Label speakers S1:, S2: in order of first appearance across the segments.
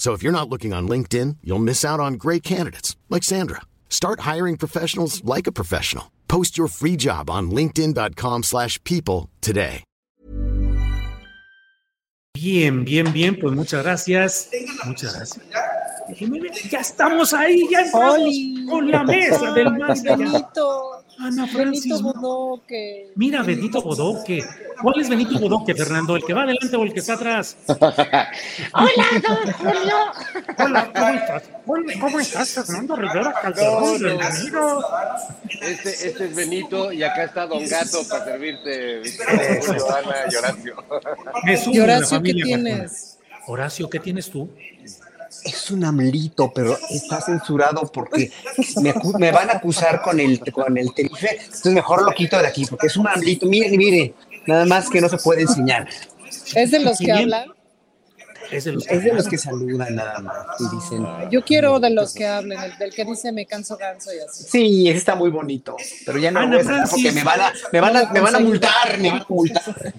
S1: So if you're not looking on LinkedIn, you'll miss out on great candidates like Sandra. Start hiring professionals like a professional. Post your free job on linkedin.com/people slash people today.
S2: Bien, bien, bien, pues muchas gracias. Muchas gracias. Ya estamos ahí, ya estamos
S3: Oli.
S2: con la mesa del más
S3: Benito.
S2: Ana
S3: Benito
S2: Francis.
S3: Bodoque.
S2: Mira, Benito Bodoque. ¿Cuál es Benito Bodoque, Fernando? ¿El que va adelante o el que está atrás?
S4: Hola, don Julio.
S2: Hola, ¿cómo estás? Hola, ¿Cómo estás, Fernando Rivera Calderón? Bienvenido.
S5: Este, este es Benito y acá está Don Gato para servirte, Víctor, Julio, Ana y Horacio.
S2: Me sumo
S3: ¿Y Horacio qué tienes?
S2: Horacio, ¿qué tienes tú?
S6: Es un amlito, pero está censurado porque me, van a acusar con el, con el. Entonces mejor lo quito de aquí porque es un amlito. Miren, miren, nada más que no se puede enseñar.
S3: ¿Es de los que hablan?
S2: Es de los
S6: Es de los que saludan nada más y dicen.
S3: Yo quiero de los que hablen, el del que dice me canso ganso y así.
S6: Sí, ese está muy bonito, pero ya no
S2: Ana
S6: voy a porque me van a, me van a, me van a multar, me van a multar.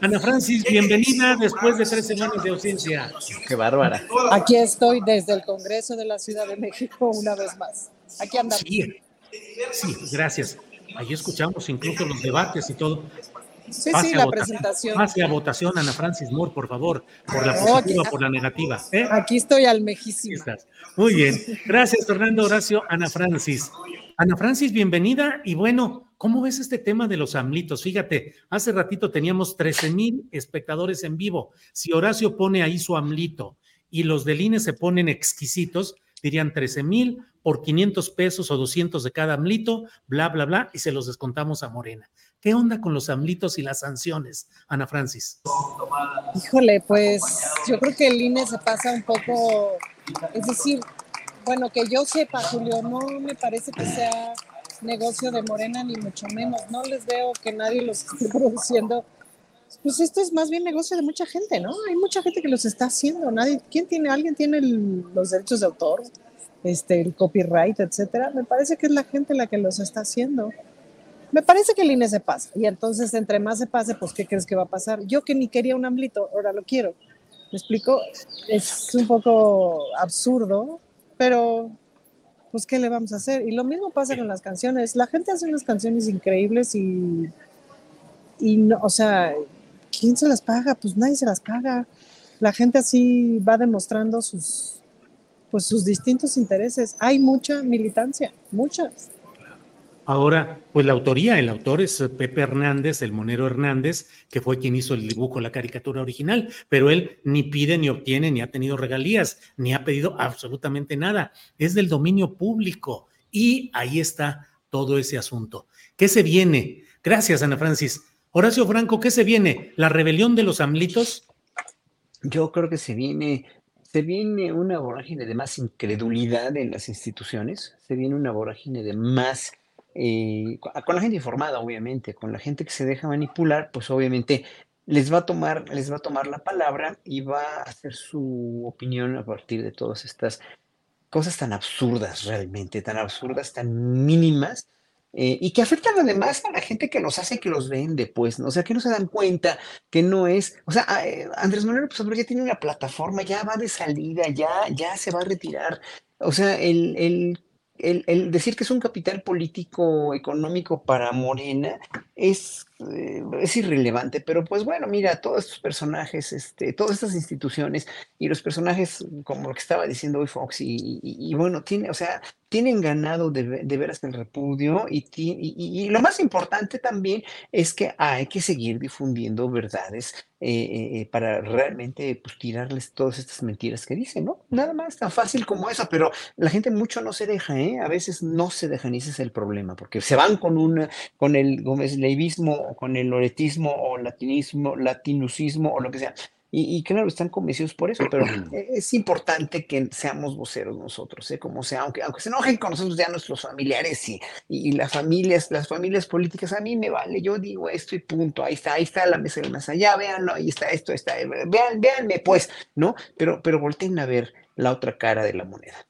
S2: Ana Francis, bienvenida después de tres semanas de ausencia.
S6: Qué bárbara.
S3: Aquí estoy desde el Congreso de la Ciudad de México una vez más. Aquí andamos.
S2: Sí, sí, gracias. Ahí escuchamos incluso los debates y todo.
S3: Sí,
S2: Pase
S3: sí, la
S2: votación.
S3: presentación.
S2: Pase a votación, Ana Francis Moore, por favor, por la
S3: No,
S2: positiva,
S3: aquí-
S2: por la negativa. ¿eh?
S3: Aquí estoy al mejísimo.
S2: Muy bien. Gracias, Fernando Horacio. Ana Francis. Ana Francis, bienvenida. Y bueno, ¿cómo ves este tema de los amlitos? Fíjate, hace ratito teníamos 13 mil espectadores en vivo. Si Horacio pone ahí su amlito y los del INE se ponen exquisitos, dirían 13 mil por 500 pesos o 200 de cada amlito, bla, bla, bla, y se los descontamos a Morena. ¿Qué onda con los amlitos y las sanciones, Ana Francis?
S3: Híjole, pues yo creo que el INE se pasa un poco, es decir, bueno, que yo sepa, Julio, no me parece que sea negocio de Morena ni mucho menos. No les veo que nadie los esté produciendo. Pues esto es más bien negocio de mucha gente, ¿no? Hay mucha gente que los está haciendo. Nadie, ¿quién tiene? ¿Alguien tiene los derechos de autor? Este, el copyright, etcétera. Me parece que es la gente la que los está haciendo. Me parece que el INE se pasa. Y entonces, entre más se pase, pues, ¿qué crees que va a pasar? Yo que ni quería un AMLito, ahora lo quiero. ¿Me explico? Es un poco absurdo, pero, pues, ¿qué le vamos a hacer? Y lo mismo pasa con las canciones. La gente hace unas canciones increíbles y, y no, o sea, ¿quién se las paga? Pues nadie se las paga. La gente así va demostrando sus, pues, sus distintos intereses. Hay mucha militancia, muchas.
S2: Ahora, pues la autoría, el autor es Pepe Hernández, el monero Hernández, que fue quien hizo el dibujo, la caricatura original, pero él ni pide, ni obtiene, ni ha tenido regalías, ni ha pedido absolutamente nada. Es del dominio público y ahí está todo ese asunto. ¿Qué se viene? Gracias, Ana Francis. Horacio Franco, ¿qué se viene? ¿La rebelión de los amlitos?
S6: Yo creo que se viene, se viene una vorágine de más incredulidad en las instituciones, se viene una vorágine de más, eh, co- con la gente informada, obviamente, con la gente que se deja manipular, pues obviamente les va a tomar, les va a tomar la palabra y va a hacer su opinión a partir de todas estas cosas tan absurdas realmente, tan absurdas, tan mínimas, eh, y que afectan además a la gente que los hace, que los vende, pues, ¿no? o sea, que no se dan cuenta que no es, o sea, eh, Andrés Manuel López Obrador ya tiene una plataforma, ya va de salida, ya, ya se va a retirar, O sea, el, el el, el, decir que es un capital político económico para Morena es, eh, es, irrelevante, pero pues bueno, mira, todos estos personajes, este, todas estas instituciones y los personajes, como lo que estaba diciendo hoy Fox, y, y, y bueno, tiene, o sea, tienen ganado de, de veras el repudio y, y, lo más importante también es que hay que seguir difundiendo verdades eh, eh, para realmente pues, tirarles todas estas mentiras que dicen, ¿no? Nada más tan fácil como eso, pero la gente mucho no se deja, ¿eh? A veces no se dejan y ese es el problema, porque se van con un, con el Gómez Leivismo o con el loretismo o latinismo, latinucismo o lo que sea y, claro, están convencidos por eso, pero e, es importante que seamos voceros nosotros, ¿eh? como sea, aunque, aunque se enojen con nosotros ya nuestros familiares y, y, las familias, las familias políticas, a mí me vale, yo digo esto y punto, ahí está, ahí está la mesa del más allá, véanlo, ahí está esto, está, eh, vean, véanme pues, ¿no? Pero, pero volteen a ver la otra cara de la moneda.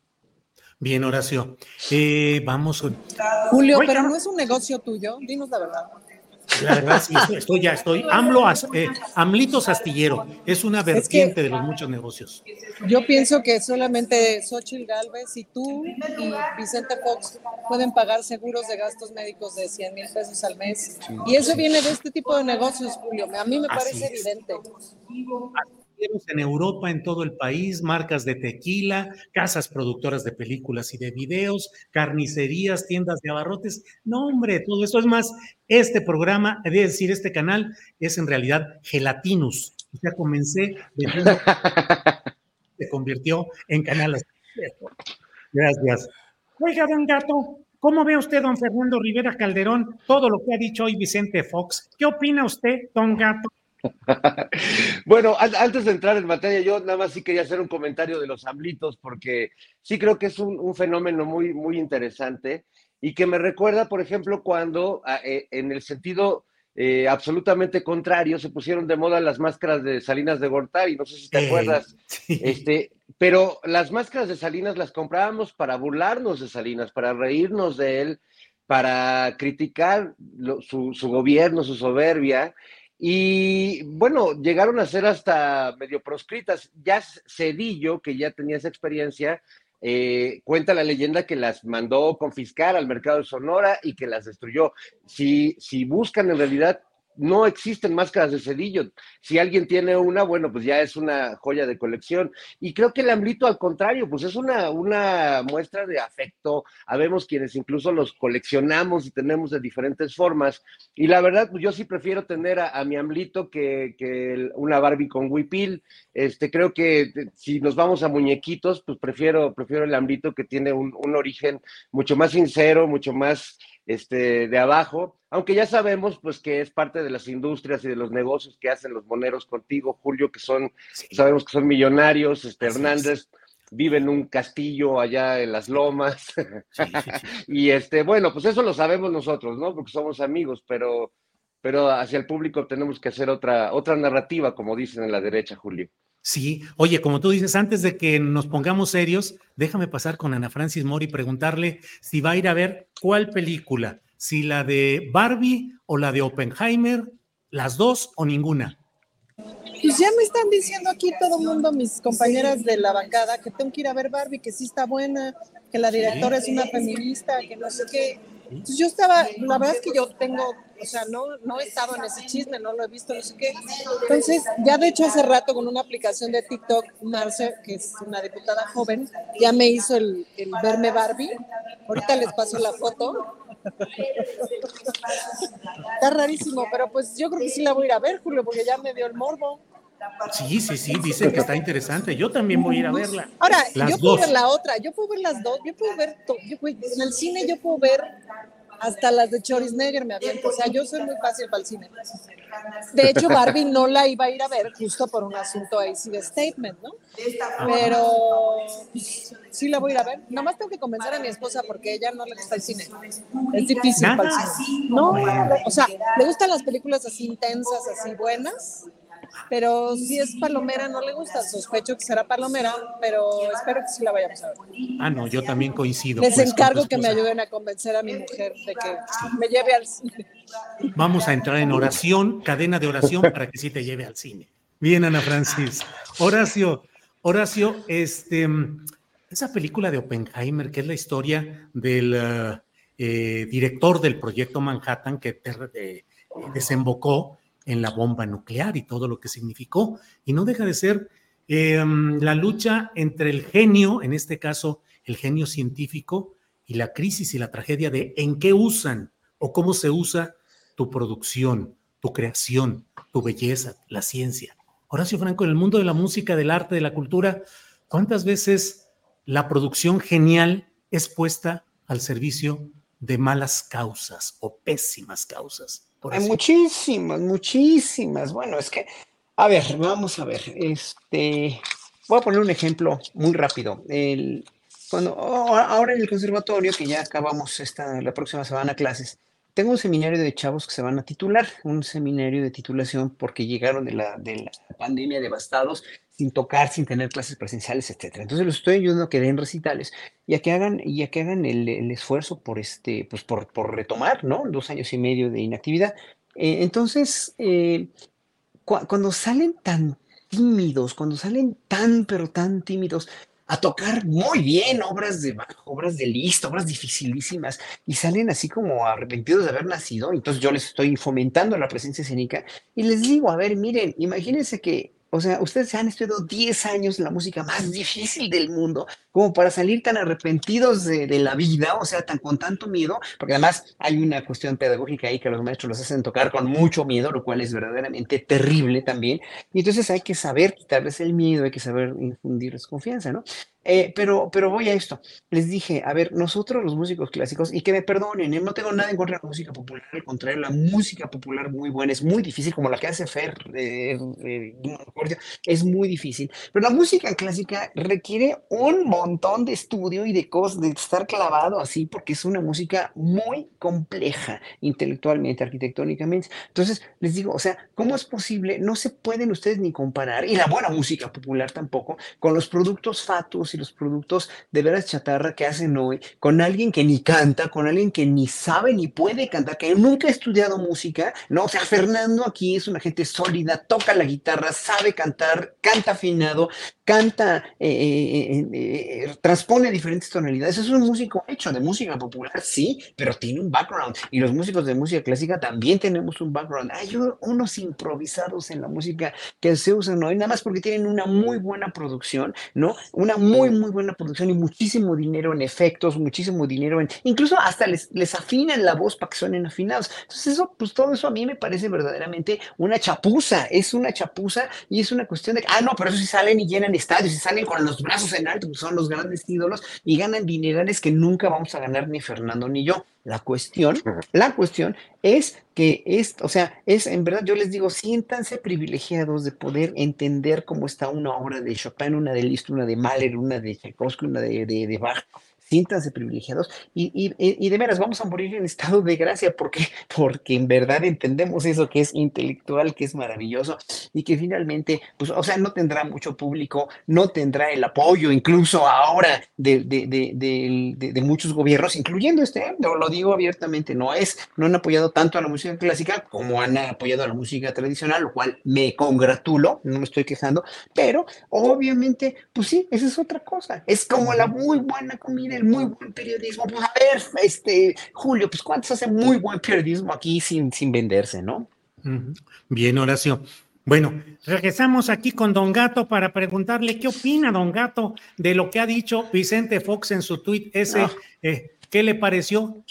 S2: Bien, Horacio. Eh, vamos.
S3: Julio, pero no es un negocio tuyo, dinos la verdad.
S2: La verdad, sí, estoy, ya, estoy. AMLO, eh, AMLitos Astillero, es una vertiente de los muchos negocios.
S3: Yo pienso que solamente Xochitl Galvez y tú y Vicente Fox pueden pagar seguros de gastos médicos de 100 mil pesos al mes. Y eso viene de este tipo de negocios, Julio. A mí me parece evidente
S2: en Europa, en todo el país, marcas de tequila, casas productoras de películas y de videos, carnicerías, tiendas de abarrotes. No, hombre, todo eso es más. Este programa, es decir, este canal es en realidad Gelatinus. Ya comencé se convirtió en canal. Gracias. Oiga, don Gato, ¿cómo ve usted, don Fernando Rivera Calderón, todo lo que ha dicho hoy Vicente Fox? ¿Qué opina usted, don Gato?
S5: bueno, antes de entrar en materia, yo nada más sí quería hacer un comentario de los amblitos, porque sí creo que es un, fenómeno muy, muy interesante y que me recuerda, por ejemplo, cuando eh, en el sentido eh, absolutamente contrario se pusieron de moda las máscaras de Salinas de Gortari, no sé si te acuerdas, este, pero las máscaras de Salinas las comprábamos para burlarnos de Salinas, para reírnos de él, para criticar su, su gobierno, su soberbia, y bueno, llegaron a ser hasta medio proscritas. Ya Cedillo, que ya tenía esa experiencia, eh, cuenta la leyenda que las mandó confiscar al mercado de Sonora y que las destruyó. Si, si buscan en realidad no existen máscaras de cedillo. Si alguien tiene una, bueno, pues ya es una joya de colección. Y creo que el amblito, al contrario, pues es una, una muestra de afecto. Habemos quienes incluso los coleccionamos y tenemos de diferentes formas. Y la verdad, pues yo sí prefiero tener a, mi amblito que, que, una Barbie con huipil. Este, creo que si nos vamos a muñequitos, pues prefiero, prefiero el amblito que tiene un, un origen mucho más sincero, mucho más este, de abajo, aunque ya sabemos pues que es parte de las industrias y de los negocios que hacen los moneros contigo, Julio, que son, sabemos que son millonarios, este, Hernández vive en un castillo allá en las lomas, y este, bueno, pues eso lo sabemos nosotros, ¿no? Porque somos amigos, pero, pero hacia el público tenemos que hacer otra, otra narrativa, como dicen en la derecha, Julio.
S2: Sí, oye, como tú dices, antes de que nos pongamos serios, déjame pasar con Ana Francis Mori y preguntarle si va a ir a ver cuál película, si la de Barbie o la de Oppenheimer, las dos o ninguna.
S3: Pues ya me están diciendo aquí todo el mundo, mis compañeras de la bancada, que tengo que ir a ver Barbie, que sí está buena, que la directora es una feminista, que no sé qué. Entonces yo estaba, la verdad es que yo tengo, o sea, no, no he estado en ese chisme, no lo he visto, no sé qué. Entonces, ya de hecho hace rato con una aplicación de TikTok, Marce, que es una diputada joven, ya me hizo el, el verme Barbie. Ahorita les paso la foto. Está rarísimo, pero pues yo creo que sí la voy a ir a ver, Julio, porque ya me dio el morbo.
S2: Sí, sí, sí, dicen que está interesante. Yo también voy a ir a verla.
S3: Ahora, yo puedo ver la otra, yo puedo ver las dos, yo puedo ver, yo en el cine yo puedo ver hasta las de Chorisnegger me aviento, o sea, yo soy muy fácil para el cine. De hecho, Barbie no la iba a ir a ver justo por un asunto ahí sí de statement, ¿no? Pero pues, sí la voy a ir a ver. Nomás tengo que convencer a mi esposa porque ella no le gusta el cine. Es difícil para el cine. No, o sea, le gustan las películas así intensas, así buenas, pero si es palomera no le gusta, sospecho que será palomera, pero espero que sí la vayamos a ver.
S2: Ah, no, yo también coincido.
S3: Les pues, encargo que me ayuden a convencer a mi mujer de que me lleve al cine.
S2: Vamos a entrar en oración, cadena de oración para que sí te lleve al cine. Bien, Ana Francis. Horacio, Horacio, este, esa película de Oppenheimer, que es la historia del uh, eh, director del proyecto Manhattan que eh, desembocó en la bomba nuclear y todo lo que significó, y no deja de ser eh, la lucha entre el genio, en este caso el genio científico, y la crisis y la tragedia de en qué usan o cómo se usa tu producción, tu creación, tu belleza, la ciencia. Horacio Franco, en el mundo de la música, del arte, de la cultura, ¿cuántas veces la producción genial es puesta al servicio de malas causas o pésimas causas?
S6: Hay muchísimas, muchísimas. Bueno, es que, a ver, vamos a ver. Este, voy a poner un ejemplo muy rápido. El, cuando, ahora en el conservatorio, que ya acabamos esta, la próxima semana clases, tengo un seminario de chavos que se van a titular, un seminario de titulación porque llegaron de la, de la pandemia devastados, sin tocar, sin tener clases presenciales, etc. Entonces los estoy ayudando a que den recitales y a que hagan, y a que hagan el, el esfuerzo por, este, pues por, por, retomar, ¿no? Dos años y medio de inactividad. Eh, entonces, eh, cu cuando salen tan tímidos, cuando salen tan, pero tan tímidos, a tocar muy bien obras de obras de lista, obras dificilísimas, y salen así como arrepentidos de haber nacido. Entonces yo les estoy fomentando la presencia escénica y les digo, a ver, miren, imagínense que o sea, ustedes se han estudiado 10 años la música más difícil del mundo, como para salir tan arrepentidos de, de, la vida, o sea, tan con tanto miedo, porque además hay una cuestión pedagógica ahí que los maestros los hacen tocar con mucho miedo, lo cual es verdaderamente terrible también. Y entonces hay que saber quitarles el miedo, hay que saber infundirles confianza, ¿no? Eh, pero, pero voy a esto. Les dije, a ver, nosotros los músicos clásicos, y que me perdonen, ¿eh? no tengo nada en contra de la música popular, al contrario, la música popular muy buena, es muy difícil, como la que hace Fer, eh, eh es muy difícil, pero la música clásica requiere un montón de estudio y de cosas, de estar clavado así, porque es una música muy compleja intelectualmente, arquitectónicamente. Entonces, les digo, o sea, ¿cómo es posible? No se pueden ustedes ni comparar, y la buena música popular tampoco, con los productos fatos y los productos de veras chatarra que hacen hoy, con alguien que ni canta, con alguien que ni sabe ni puede cantar, que nunca ha estudiado música, ¿no? O sea, Fernando aquí es una gente sólida, toca la guitarra, sabe cantar, canta afinado, canta, eh, eh, eh, transpone diferentes tonalidades. Es un músico hecho de música popular, sí, pero tiene un background. Y los músicos de música clásica también tenemos un background. Hay unos improvisados en la música que se usan hoy, nada más porque tienen una muy buena producción, ¿no? Una muy, muy buena producción y muchísimo dinero en efectos, muchísimo dinero en, incluso hasta les, les afinan la voz para que suenen afinados. Entonces eso, pues todo eso a mí me parece verdaderamente una chapuza, es una chapuza y es una cuestión de, ah, no, pero eso sí salen y llenan estadios y salen con los brazos en alto, son los grandes ídolos y ganan dinerales que nunca vamos a ganar ni Fernando ni yo. La cuestión, la cuestión es que es, o sea, es en verdad, yo les digo, siéntanse privilegiados de poder entender cómo está una obra de Chopin, una de Liszt, una de Mahler, una de Tchaikovsky, una de, de, de Bach, siéntanse privilegiados y, y, y, de veras vamos a morir en estado de gracia porque, porque en verdad entendemos eso que es intelectual, que es maravilloso y que finalmente, pues, o sea, no tendrá mucho público, no tendrá el apoyo incluso ahora de, de, de, de muchos gobiernos, incluyendo este, lo, lo digo abiertamente, no es, no han apoyado tanto a la música clásica como han apoyado a la música tradicional, lo cual me congratulo, no me estoy quejando, pero obviamente, pues sí, esa es otra cosa, es como la muy buena comida muy buen periodismo. Pues a ver, este, Julio, pues cuántos hace muy buen periodismo aquí sin, sin venderse, ¿no?
S2: Bien, Horacio. Bueno, regresamos aquí con Don Gato para preguntarle qué opina Don Gato de lo que ha dicho Vicente Fox en su tuit ese. Ah. Eh, ¿Qué le pareció?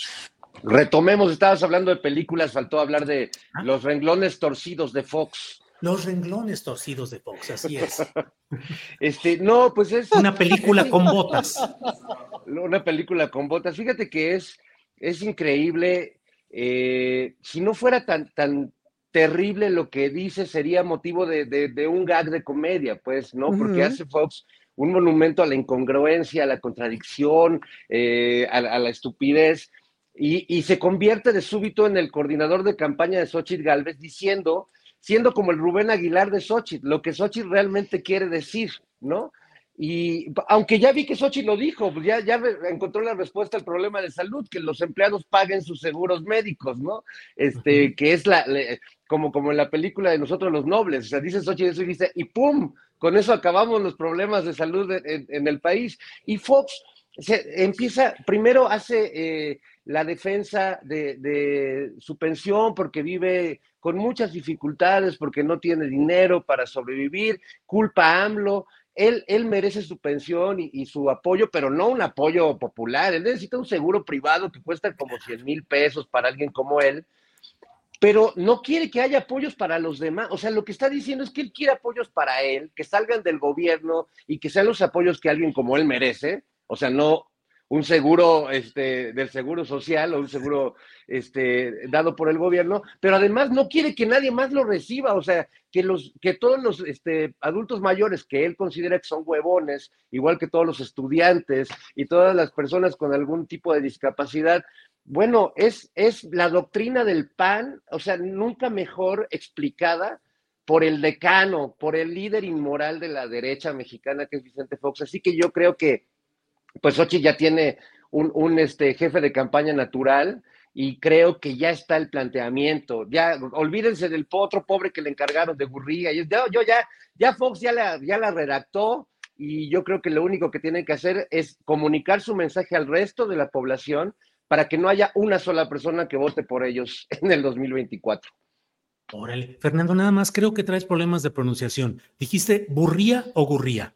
S5: Retomemos, estabas hablando de películas, faltó hablar de ¿Ah? los renglones torcidos de Fox.
S2: Los renglones torcidos de Fox, así es.
S5: Este, no, pues es.
S2: Una película con botas.
S5: Una película con botas. Fíjate que es, es increíble. Eh, si no fuera tan, tan terrible lo que dice, sería motivo de, de, un gag de comedia, pues, ¿no? Porque hace Fox un monumento a la incongruencia, a la contradicción, eh, a, a, la estupidez. Y, y, se convierte de súbito en el coordinador de campaña de Xochitl Galvez diciendo siendo como el Rubén Aguilar de Xochitl, lo que Xochitl realmente quiere decir, ¿no? Y aunque ya vi que Sochi lo dijo, pues ya, ya encontró la respuesta al problema de salud, que los empleados paguen sus seguros médicos, ¿no? Este, que es la, como, como en la película de nosotros los nobles, o sea, dice Sochi eso y dice, y ¡pum! Con eso acabamos los problemas de salud en, el país. Y Fox se, empieza, primero hace eh, la defensa de, de su pensión porque vive con muchas dificultades, porque no tiene dinero para sobrevivir, culpa a AMLO, él, él merece su pensión y, su apoyo, pero no un apoyo popular. Él necesita un seguro privado que cuesta como 100 mil pesos para alguien como él, pero no quiere que haya apoyos para los demás. O sea, lo que está diciendo es que él quiere apoyos para él, que salgan del gobierno y que sean los apoyos que alguien como él merece. O sea, no un seguro este, del seguro social o un seguro este, dado por el gobierno, pero además no quiere que nadie más lo reciba, o sea, que, los, que todos los este, adultos mayores que él considera que son huevones, igual que todos los estudiantes y todas las personas con algún tipo de discapacidad, bueno, es, es la doctrina del PAN, o sea, nunca mejor explicada por el decano, por el líder inmoral de la derecha mexicana que es Vicente Fox. Así que yo creo que pues Ochi ya tiene un, este, jefe de campaña natural y creo que ya está el planteamiento. Ya, olvídense del otro pobre que le encargaron de Gurría. Yo, yo ya, ya Fox ya la, ya la redactó y yo creo que lo único que tiene que hacer es comunicar su mensaje al resto de la población para que no haya una sola persona que vote por ellos en el 2024.
S2: Órale, Fernando, nada más creo que traes problemas de pronunciación. ¿Dijiste burría o gurría?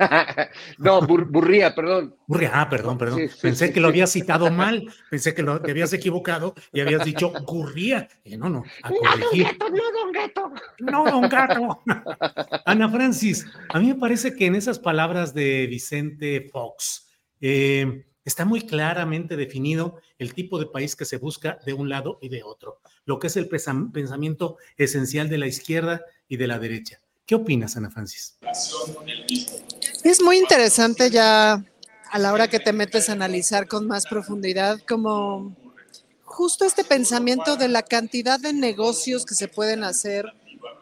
S5: no, burría, perdón.
S2: Burría, ah, perdón, perdón. Pensé que lo habías citado mal, pensé que lo, te habías equivocado y habías dicho gurría. no, no,
S4: a corregir. No, don gato,
S2: no, don gato. No, don gato. Ana Francis, a mí me parece que en esas palabras de Vicente Fox eh, está muy claramente definido el tipo de país que se busca de un lado y de otro, lo que es el pensamiento esencial de la izquierda y de la derecha. ¿Qué opinas, Ana Francis?
S3: Es muy interesante ya a la hora que te metes a analizar con más profundidad como justo este pensamiento de la cantidad de negocios que se pueden hacer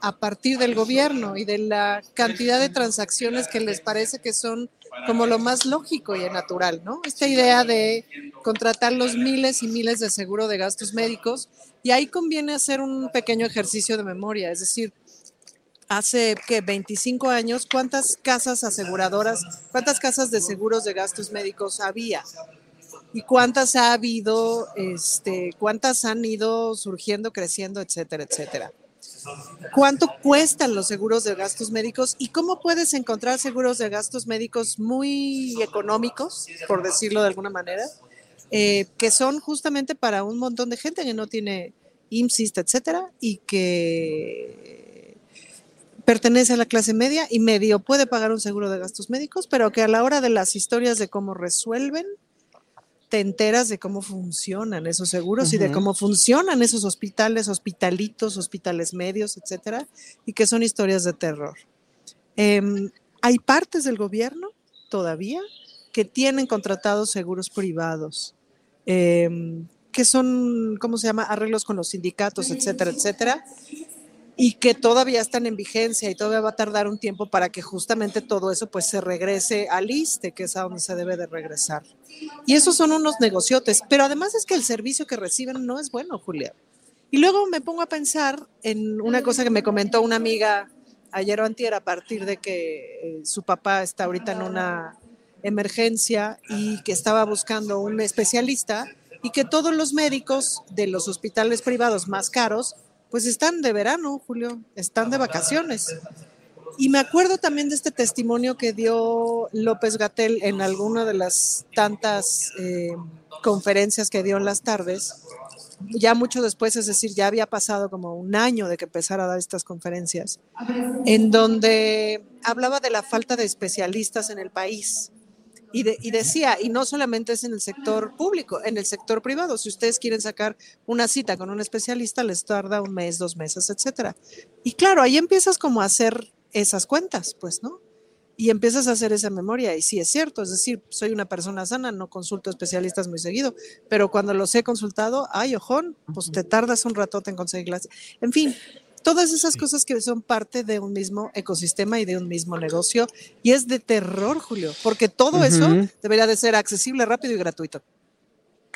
S3: a partir del gobierno y de la cantidad de transacciones que les parece que son como lo más lógico y natural, ¿no? Esta idea de contratar los miles y miles de seguro de gastos médicos y ahí conviene hacer un pequeño ejercicio de memoria, es decir, hace que 25 años, ¿cuántas casas aseguradoras, cuántas casas de seguros de gastos médicos había? ¿Y cuántas ha habido, este, cuántas han ido surgiendo, creciendo, etcétera, etcétera? ¿Cuánto cuestan los seguros de gastos médicos y cómo puedes encontrar seguros de gastos médicos muy económicos, por decirlo de alguna manera, eh, que son justamente para un montón de gente que no tiene IMSIST, etcétera, y que pertenece a la clase media y medio puede pagar un seguro de gastos médicos, pero que a la hora de las historias de cómo resuelven, te enteras de cómo funcionan esos seguros y de cómo funcionan esos hospitales, hospitalitos, hospitales medios, etcétera, y que son historias de terror. Em, hay partes del gobierno todavía que tienen contratados seguros privados, em, que son, ¿cómo se llama?, arreglos con los sindicatos, etcétera, etcétera, y que todavía están en vigencia y todavía va a tardar un tiempo para que justamente todo eso pues se regrese al ISTE, que es a donde se debe de regresar. Y esos son unos negociotes, pero además es que el servicio que reciben no es bueno, Julia. Y luego me pongo a pensar en una cosa que me comentó una amiga ayer o antier a partir de que eh, su papá está ahorita en una emergencia y que estaba buscando un especialista y que todos los médicos de los hospitales privados más caros pues están de verano, Julio, están de vacaciones. Y me acuerdo también de este testimonio que dio López Gatel en alguna de las tantas eh, conferencias que dio en las tardes, ya mucho después, es decir, ya había pasado como un año de que empezara a dar estas conferencias, en donde hablaba de la falta de especialistas en el país y, decía, y no solamente es en el sector público, en el sector privado. Si ustedes quieren sacar una cita con un especialista, les tarda un mes, dos meses, etcétera. Y claro, ahí empiezas como a hacer esas cuentas, pues, ¿no? Y empiezas a hacer esa memoria. Y sí, es cierto, es decir, soy una persona sana, no consulto especialistas muy seguido, pero cuando los he consultado, ay, ojón, pues te tardas un ratote en conseguirlas. En fin, todas esas cosas que son parte de un mismo ecosistema y de un mismo negocio. Y es de terror, Julio, porque todo eso debería de ser accesible, rápido y gratuito.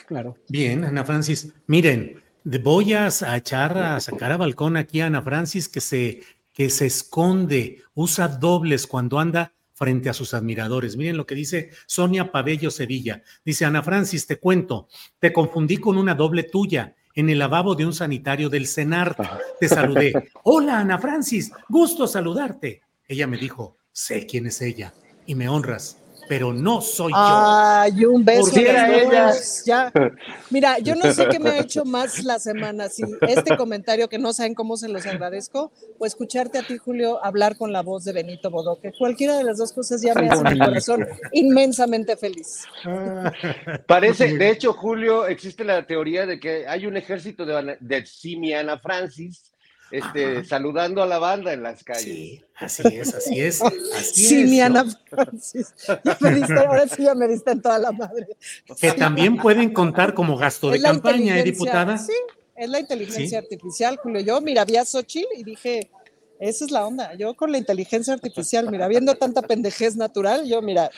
S2: Claro. Bien, Ana Francis. Miren, voy a, echar a sacar a balcón aquí a Ana Francis que se, que se esconde, usa dobles cuando anda frente a sus admiradores. Miren lo que dice Sonia Pabello Sevilla. Dice, Ana Francis, te cuento, te confundí con una doble tuya en el lavabo de un sanitario del CENAR. Te saludé. Hola, Ana Francis, gusto saludarte. Ella me dijo, sé quién es ella y me honras pero no soy yo.
S3: Ay, un beso. ella. Ya. Mira, yo no sé qué me ha hecho más la semana, si este comentario que no saben cómo se los agradezco, o escucharte a ti, Julio, hablar con la voz de Benito Bodoque. Cualquiera de las dos cosas ya me hace mi corazón inmensamente feliz.
S5: Parece, de hecho, Julio, existe la teoría de que hay un ejército de, de Simiana Francis este, saludando a la banda en las calles.
S2: Sí, así es, así es. Así
S3: sí, mi Ana Francis. ahora sí ya me diste en toda la madre.
S2: Que también pueden contar como gasto de campaña, ¿eh, diputada?
S3: Sí, es la inteligencia artificial, Julio. Yo, mira, vi a Xochitl y dije, esa es la onda. Yo con la inteligencia artificial, mira, viendo tanta pendejez natural, yo, mira.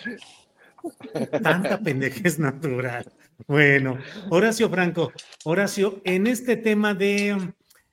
S2: Tanta pendejez natural. Bueno, Horacio Franco, Horacio, en este tema de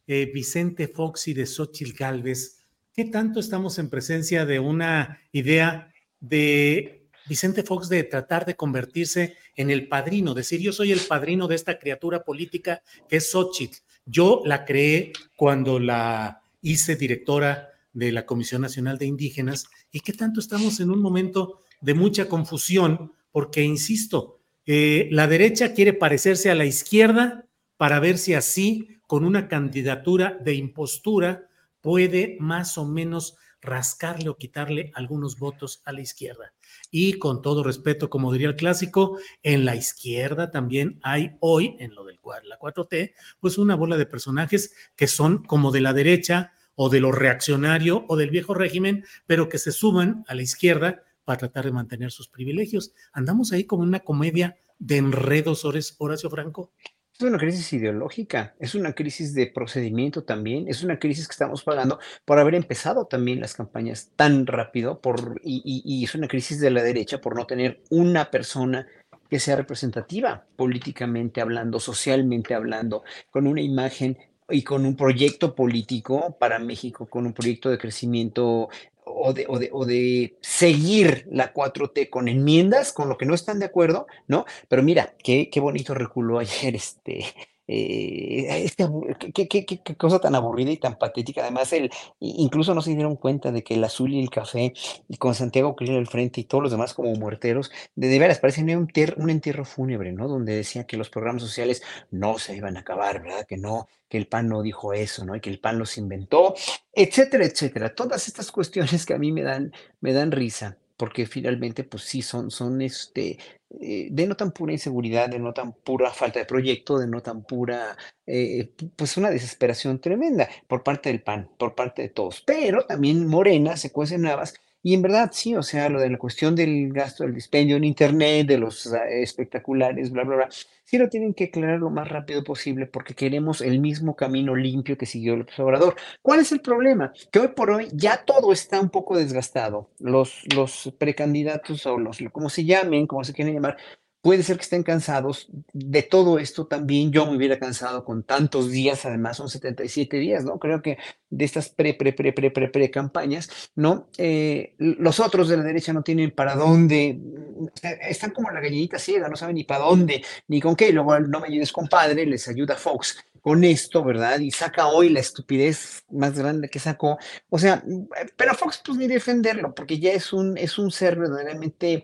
S2: eh, Vicente Fox y de Xochitl Galvez, ¿qué tanto estamos en presencia de una idea de Vicente Fox de tratar de convertirse en el padrino, decir yo soy el padrino de esta criatura política que es Xochitl? Yo la creé cuando la hice directora de la Comisión Nacional de Indígenas. Y qué tanto estamos en un momento de mucha confusión porque, insisto, eh, la derecha quiere parecerse a la izquierda para ver si así con una candidatura de impostura puede más o menos rascarle o quitarle algunos votos a la izquierda. Y con todo respeto, como diría el clásico, en la izquierda también hay hoy, en lo del la 4T, pues una bola de personajes que son como de la derecha o de lo reaccionario o del viejo régimen, pero que se suman a la izquierda para tratar de mantener sus privilegios. Andamos ahí como una comedia de enredos, Horacio Franco.
S6: Es una crisis ideológica, es una crisis de procedimiento también, es una crisis que estamos pagando por haber empezado también las campañas tan rápido por, y, es una crisis de la derecha por no tener una persona que sea representativa políticamente hablando, socialmente hablando, con una imagen y con un proyecto político para México, con un proyecto de crecimiento o de, o, de, o de, seguir la 4T con enmiendas, con lo que no están de acuerdo, ¿no? Pero mira, qué, qué bonito reculó ayer este, eh, qué, qué, cosa tan aburrida y tan patética. Además, el, incluso no se dieron cuenta de que el azul y el café, y con Santiago Krill al frente y todos los demás como muerteros, de, veras parecen un, un entierro fúnebre, ¿no? Donde decían que los programas sociales no se iban a acabar, ¿verdad? Que no, que el PAN no dijo eso, ¿no? Y que el PAN los inventó, etcétera, etcétera. Todas estas cuestiones que a mí me dan, me dan risa porque finalmente, pues sí, son, son este, eh, denotan pura inseguridad, denotan pura falta de proyecto, denotan pura, eh, pues una desesperación tremenda por parte del PAN, por parte de todos. Pero también Morena se cuece navas y en verdad, sí, o sea, lo de la cuestión del gasto del dispendio en Internet, de los espectaculares, bla, bla, bla, sí lo tienen que aclarar lo más rápido posible porque queremos el mismo camino limpio que siguió el observador. ¿Cuál es el problema? Que hoy por hoy ya todo está un poco desgastado. Los, los precandidatos o los, como se llamen, como se quieren llamar, Puede ser que estén cansados de todo esto también. Yo me hubiera cansado con tantos días, además son 77 días, ¿no? Creo que de estas pre, pre, pre, pre, pre, pre campañas, ¿no? Eh, los otros de la derecha no tienen para dónde, están como la gallinita ciega, no saben ni para dónde, ni con qué. Luego, no me ayudes, compadre, les ayuda Fox con esto, ¿verdad? Y saca hoy la estupidez más grande que sacó. O sea, pero Fox, pues ni defenderlo, porque ya es un, es un ser verdaderamente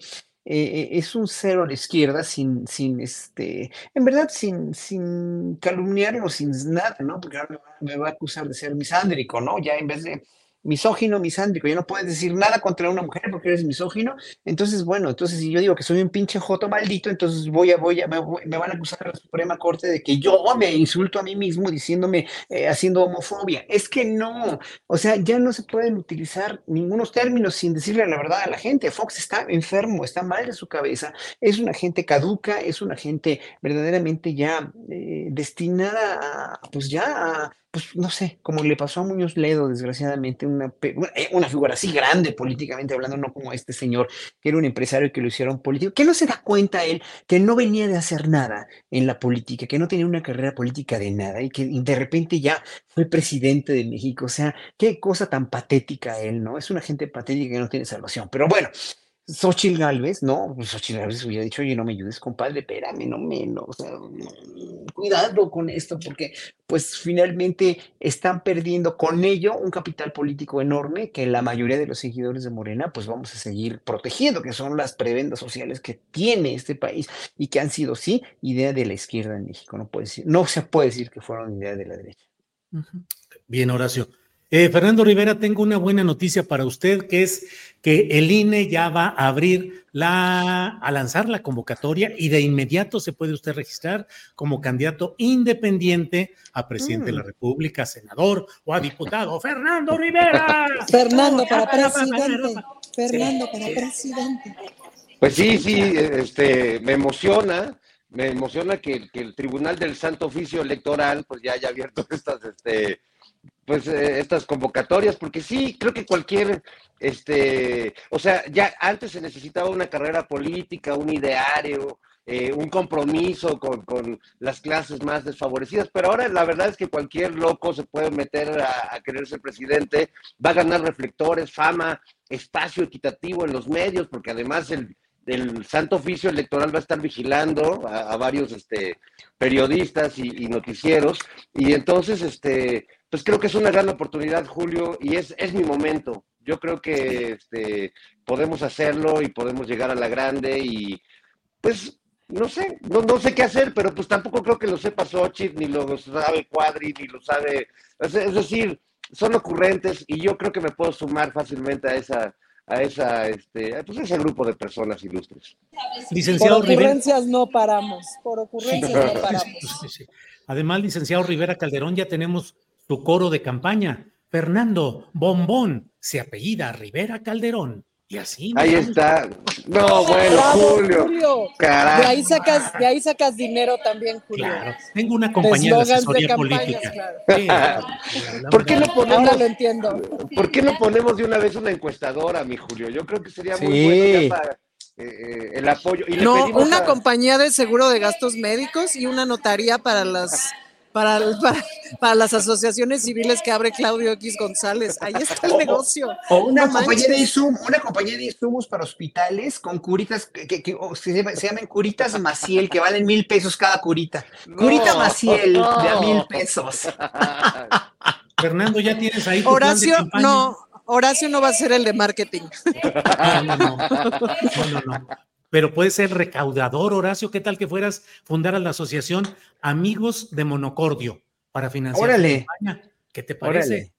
S6: eh, es un cero a la izquierda sin, sin este, en verdad, sin, sin calumniarlo, sin nada, ¿no? Porque ahora me va a acusar de ser misándrico, ¿no? Ya en vez de misógino, misándrico, ya no puedes decir nada contra una mujer porque eres misógino, entonces, bueno, entonces si yo digo que soy un pinche joto maldito, entonces voy a, voy a, me, van a acusar a la Suprema Corte de que yo me insulto a mí mismo diciéndome, eh, haciendo homofobia. Es que no, o sea, ya no se pueden utilizar ningunos términos sin decirle la verdad a la gente. Fox está enfermo, está mal de su cabeza, es una gente caduca, es una gente verdaderamente ya eh, destinada a, pues ya a pues no sé, como le pasó a Muñoz Ledo, desgraciadamente, una, eh, una figura así grande políticamente hablando, no como este señor, que era un empresario que lo hicieron político, que no se da cuenta él que no venía de hacer nada en la política, que no tenía una carrera política de nada y que de repente ya fue presidente de México. O sea, qué cosa tan patética él, ¿no? Es una gente patética que no tiene salvación. Pero bueno, Xochitl Galvez, no, pues Xochitl Galvez hubiera dicho, oye, no me ayudes, compadre, espérame, no me, no, o sea, cuidado con esto, porque pues finalmente están perdiendo con ello un capital político enorme que la mayoría de los seguidores de Morena, pues vamos a seguir protegiendo, que son las prebendas sociales que tiene este país y que han sido, sí, idea de la izquierda en México, no puede decir, no se puede decir que fueron idea de la derecha.
S2: Bien, Horacio. Eh, Fernando Rivera, tengo una buena noticia para usted, que es que el INE ya va a abrir la, a lanzar la convocatoria y de inmediato se puede usted registrar como candidato independiente a presidente de la mm. República, senador o a diputado. Fernando Rivera.
S3: Fernando para presidente. Fernando para presidente.
S5: Pues sí, sí, este, me emociona, me emociona que, que el Tribunal del Santo Oficio Electoral pues ya haya abierto estas, este, pues eh, estas convocatorias, porque sí, creo que cualquier, este, o sea, ya antes se necesitaba una carrera política, un ideario, eh, un compromiso con, con, las clases más desfavorecidas, pero ahora la verdad es que cualquier loco se puede meter a, a querer ser presidente, va a ganar reflectores, fama, espacio equitativo en los medios, porque además el, el Santo Oficio Electoral va a estar vigilando a, varios este, periodistas y, y, noticieros, y entonces, este, pues creo que es una gran oportunidad, Julio, y es, es mi momento. Yo creo que este, podemos hacerlo y podemos llegar a la grande y pues no sé, no, no sé qué hacer, pero pues tampoco creo que lo sepa Xochitl, ni lo sabe Cuadri, ni lo sabe, es, decir, son ocurrentes y yo creo que me puedo sumar fácilmente a esa, a esa, este, pues ese grupo de personas ilustres.
S3: Licenciado por ocurrencias no paramos, por ocurrencias no paramos.
S2: Además, licenciado Rivera Calderón, ya tenemos tu coro de campaña. Fernando Bombón se apellida Rivera Calderón. Y así.
S5: Ahí está. No, bueno, Julio.
S3: De ahí sacas, de ahí sacas dinero también, Julio. Claro.
S2: Tengo una compañía de asesoría política.
S5: ¿Por qué no ponemos?
S3: lo entiendo.
S5: ¿Por qué no ponemos de una vez una encuestadora, mi Julio? Yo creo que sería muy bueno para eh, eh, el apoyo.
S3: Y no, una compañía de seguro de gastos médicos y una notaría para las para, para, las asociaciones civiles que abre Claudio X González. Ahí está el negocio.
S6: O una, compañía de una compañía de insumos para hospitales con curitas que, que, se, llaman curitas Maciel, que valen mil pesos cada curita. Curita Maciel de a mil pesos.
S2: Fernando, ya tienes ahí. Tu
S3: Horacio, no. Horacio no va a ser el de marketing.
S2: no, no, no, no, no pero puede ser recaudador, Horacio. ¿Qué tal que fueras fundar la asociación Amigos de Monocordio para financiar
S6: Órale. la
S2: campaña? ¿Qué te parece?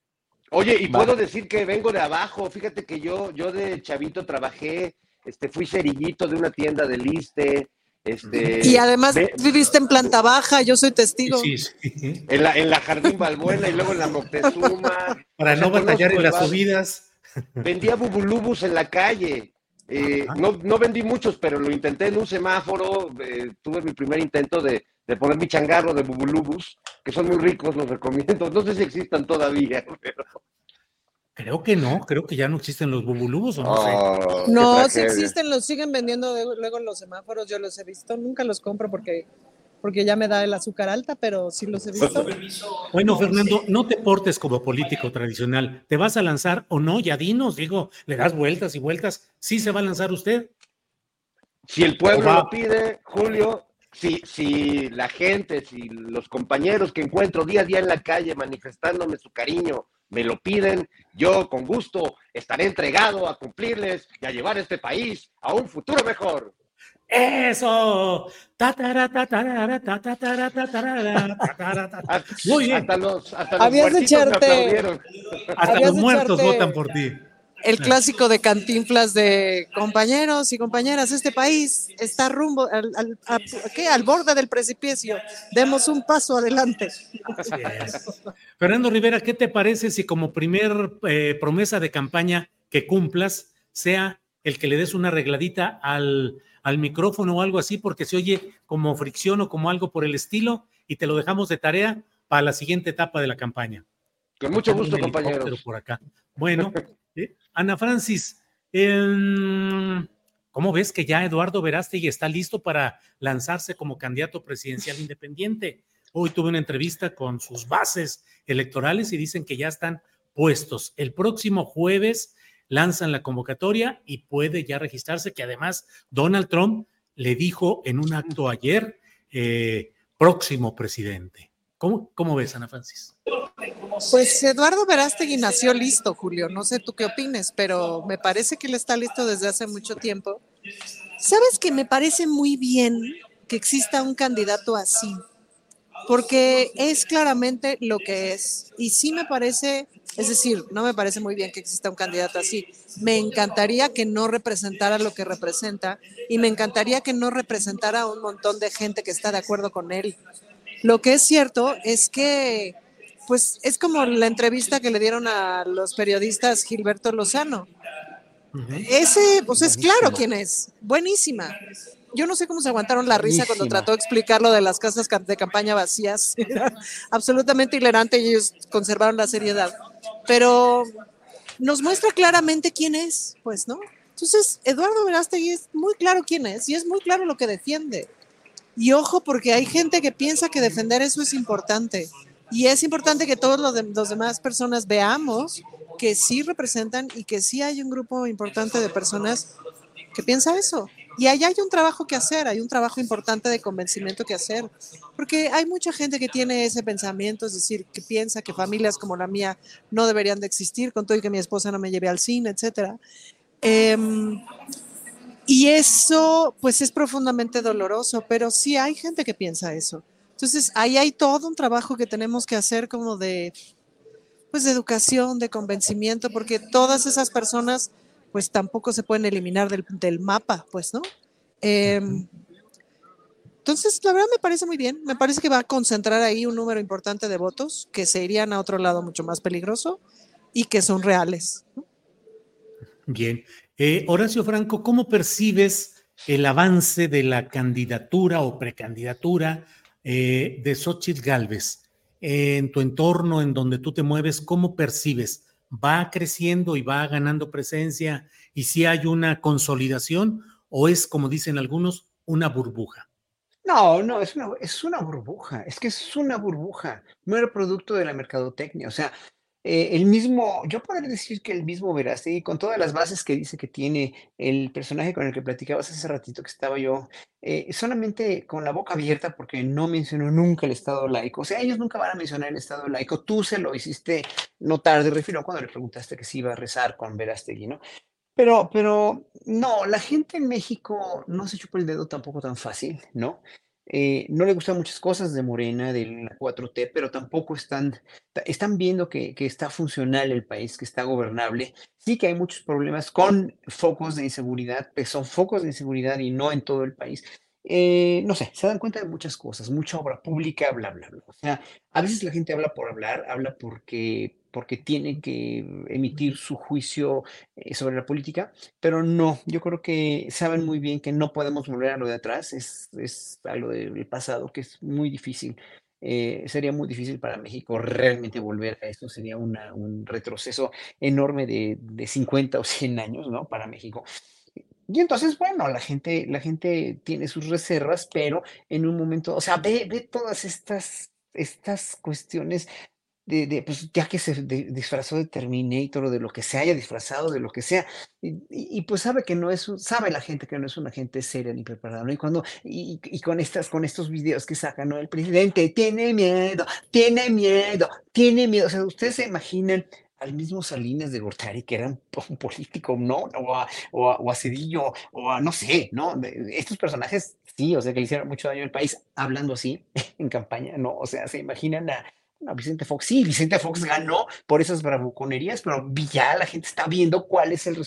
S5: Oye, y puedo decir que vengo de abajo. Fíjate que yo, yo de chavito trabajé, este, fui cerillito de una tienda de liste. Este,
S3: y además viviste en planta baja, yo soy testigo. Sí,
S5: sí. En, la, en la Jardín Balbuena y luego en la Moctezuma.
S2: Para no batallar en las subidas.
S5: Vendía bubulubus en la calle. Eh, no, no, vendí muchos, pero lo intenté en un semáforo. Eh, tuve mi primer intento de, poner mi changarro de bubulubus, que son muy ricos, los recomiendo. No sé si existan todavía, pero.
S2: Creo que no, creo que ya no existen los bubulubus, o no sé.
S3: Oh, no, sí existen, los siguen vendiendo luego en los semáforos, yo los he visto, nunca los compro porque porque ya me da el azúcar alta, pero sí los he visto.
S2: Bueno, Fernando, no te portes como político tradicional. ¿Te vas a lanzar o no? Ya dinos, digo, le das vueltas y vueltas. ¿Sí se va a lanzar usted?
S5: Si el pueblo lo pide, Julio, si, si la gente, si los compañeros que encuentro día a día en la calle manifestándome su cariño, me lo piden, yo con gusto estaré entregado a cumplirles y a llevar este país a un futuro mejor.
S2: ¡Eso!
S5: Muy bien. Hasta los, hasta los
S3: Habías de echarte.
S2: Hasta los muertos votan por ti.
S3: El clásico de cantinflas de compañeros y compañeras, este país está rumbo al, al, al borde del precipicio. Demos un paso adelante.
S2: Fernando Rivera, ¿qué te parece si como primer eh, promesa de campaña que cumplas sea el que le des una arregladita al al micrófono o algo así porque se oye como fricción o como algo por el estilo y te lo dejamos de tarea para la siguiente etapa de la campaña.
S5: Con mucho gusto, compañeros.
S2: Por acá. Bueno, eh, Ana Francis, ¿cómo ves que ya Eduardo Verástegui está listo para lanzarse como candidato presidencial independiente? Hoy tuve una entrevista con sus bases electorales y dicen que ya están puestos. El próximo jueves lanzan la convocatoria y puede ya registrarse, que además Donald Trump le dijo en un acto ayer, eh, próximo presidente. ¿Cómo, ¿Cómo ves, Ana Francis?
S3: Pues Eduardo Verástegui nació listo, Julio. No sé tú qué opines, pero me parece que él está listo desde hace mucho tiempo. ¿Sabes que me parece muy bien que exista un candidato así? Porque es claramente lo que es. Y sí me parece, es decir, no me parece muy bien que exista un candidato así. Me encantaría que no representara lo que representa y me encantaría que no representara a un montón de gente que está de acuerdo con él. Lo que es cierto es que pues es como la entrevista que le dieron a los periodistas Gilberto Lozano. Ese, pues es claro quién es, buenísima. Yo no sé cómo se aguantaron la risa cuando trató de explicar lo de las casas de campaña vacías. Era absolutamente hilarante y ellos conservaron la seriedad. Pero nos muestra claramente quién es, pues, ¿no? Entonces, Eduardo Verástegui es muy claro quién es y es muy claro lo que defiende. Y ojo, porque hay gente que piensa que defender eso es importante. Y es importante que todos los, los, demás personas veamos que sí representan y que sí hay un grupo importante de personas que piensa eso. Y allá hay un trabajo que hacer, hay un trabajo importante de convencimiento que hacer, porque hay mucha gente que tiene ese pensamiento, es decir, que piensa que familias como la mía no deberían de existir, con todo y que mi esposa no me lleve al cine, etcétera. Em, y eso, pues, es profundamente doloroso, pero sí hay gente que piensa eso. Entonces, ahí hay todo un trabajo que tenemos que hacer como de, pues, de educación, de convencimiento, porque todas esas personas, pues, tampoco se pueden eliminar del, mapa, pues, ¿no? Em, entonces, la verdad me parece muy bien. Me parece que va a concentrar ahí un número importante de votos que se irían a otro lado mucho más peligroso y que son reales.
S2: Bien. Eh, Horacio Franco, ¿cómo percibes el avance de la candidatura o precandidatura eh, de Xochitl Galvez, en tu entorno, en donde tú te mueves, ¿cómo percibes? ¿Va creciendo y va ganando presencia y si hay una consolidación o es, como dicen algunos, una burbuja?
S6: No, no, es una, es una burbuja, es que es una burbuja, no era producto de la mercadotecnia, o sea, eh, el mismo, yo podría decir que el mismo Verástegui, con todas las bases que dice que tiene el personaje con el que platicabas hace ratito que estaba yo, eh, solamente con la boca abierta porque no mencionó nunca el Estado laico. O sea, ellos nunca van a mencionar el Estado laico. Tú se lo hiciste notar de refiro cuando le preguntaste que si iba a rezar con Verástegui, ¿no? Pero, pero no, la gente en México no se chupa el dedo tampoco tan fácil, ¿no? Eh, no le gustan muchas cosas de Morena, del 4T, pero tampoco están, están viendo que, que, está funcional el país, que está gobernable. Sí que hay muchos problemas con focos de inseguridad, pero son focos de inseguridad y no en todo el país. Eh, no sé, se dan cuenta de muchas cosas, mucha obra pública, bla, bla, bla. O sea, a veces la gente habla por hablar, habla porque, porque tiene que emitir su juicio eh, sobre la política, pero no, yo creo que saben muy bien que no podemos volver a lo de atrás, es, es algo del pasado que es muy difícil. Eh, sería muy difícil para México realmente volver a esto, sería una, un retroceso enorme de, de 50 o 100 años, ¿no? Para México. Y entonces, bueno, la gente, la gente tiene sus reservas, pero en un momento, o sea, ve, ve todas estas, estas cuestiones de, de, pues ya que se disfrazó de Terminator o de lo que se haya disfrazado, de lo que sea, y, pues sabe que no es, sabe la gente que no es una gente seria ni preparada, ¿no? Y cuando, y, y, con estas, con estos videos que sacan, ¿no? El presidente tiene miedo, tiene miedo, tiene miedo, o sea, ustedes se imaginan al mismo Salinas de Gortari, que era un político, ¿no? O a, o, o a, Cedillo, o a, no sé, ¿no? Estos personajes, sí, o sea, que le hicieron mucho daño al país hablando así en campaña, ¿no? O sea, se imaginan a, Vicente Fox. Sí, Vicente Fox ganó por esas bravuconerías, pero ya la gente está viendo cuál es el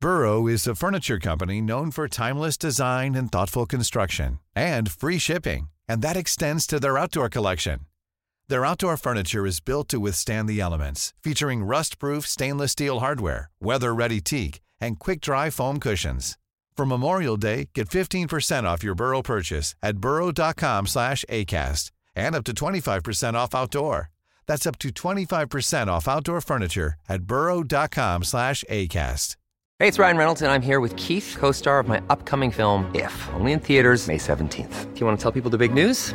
S7: Burrow is a furniture company known for timeless design and thoughtful construction, and free shipping, and that extends to their outdoor collection. Their outdoor furniture is built to withstand the elements, featuring rust-proof stainless steel hardware, weather-ready teak, and quick-dry foam cushions. For Memorial Day, get 15% off your Burrow purchase at burrow.com slash ACAST and up to 25% off outdoor. That's up to 25% off outdoor furniture at burrow.com slash ACAST.
S8: Hey, it's Ryan Reynolds, and I'm here with Keith, co star of my upcoming film, If, only in theaters, May 17th. Do you want to tell people the big news?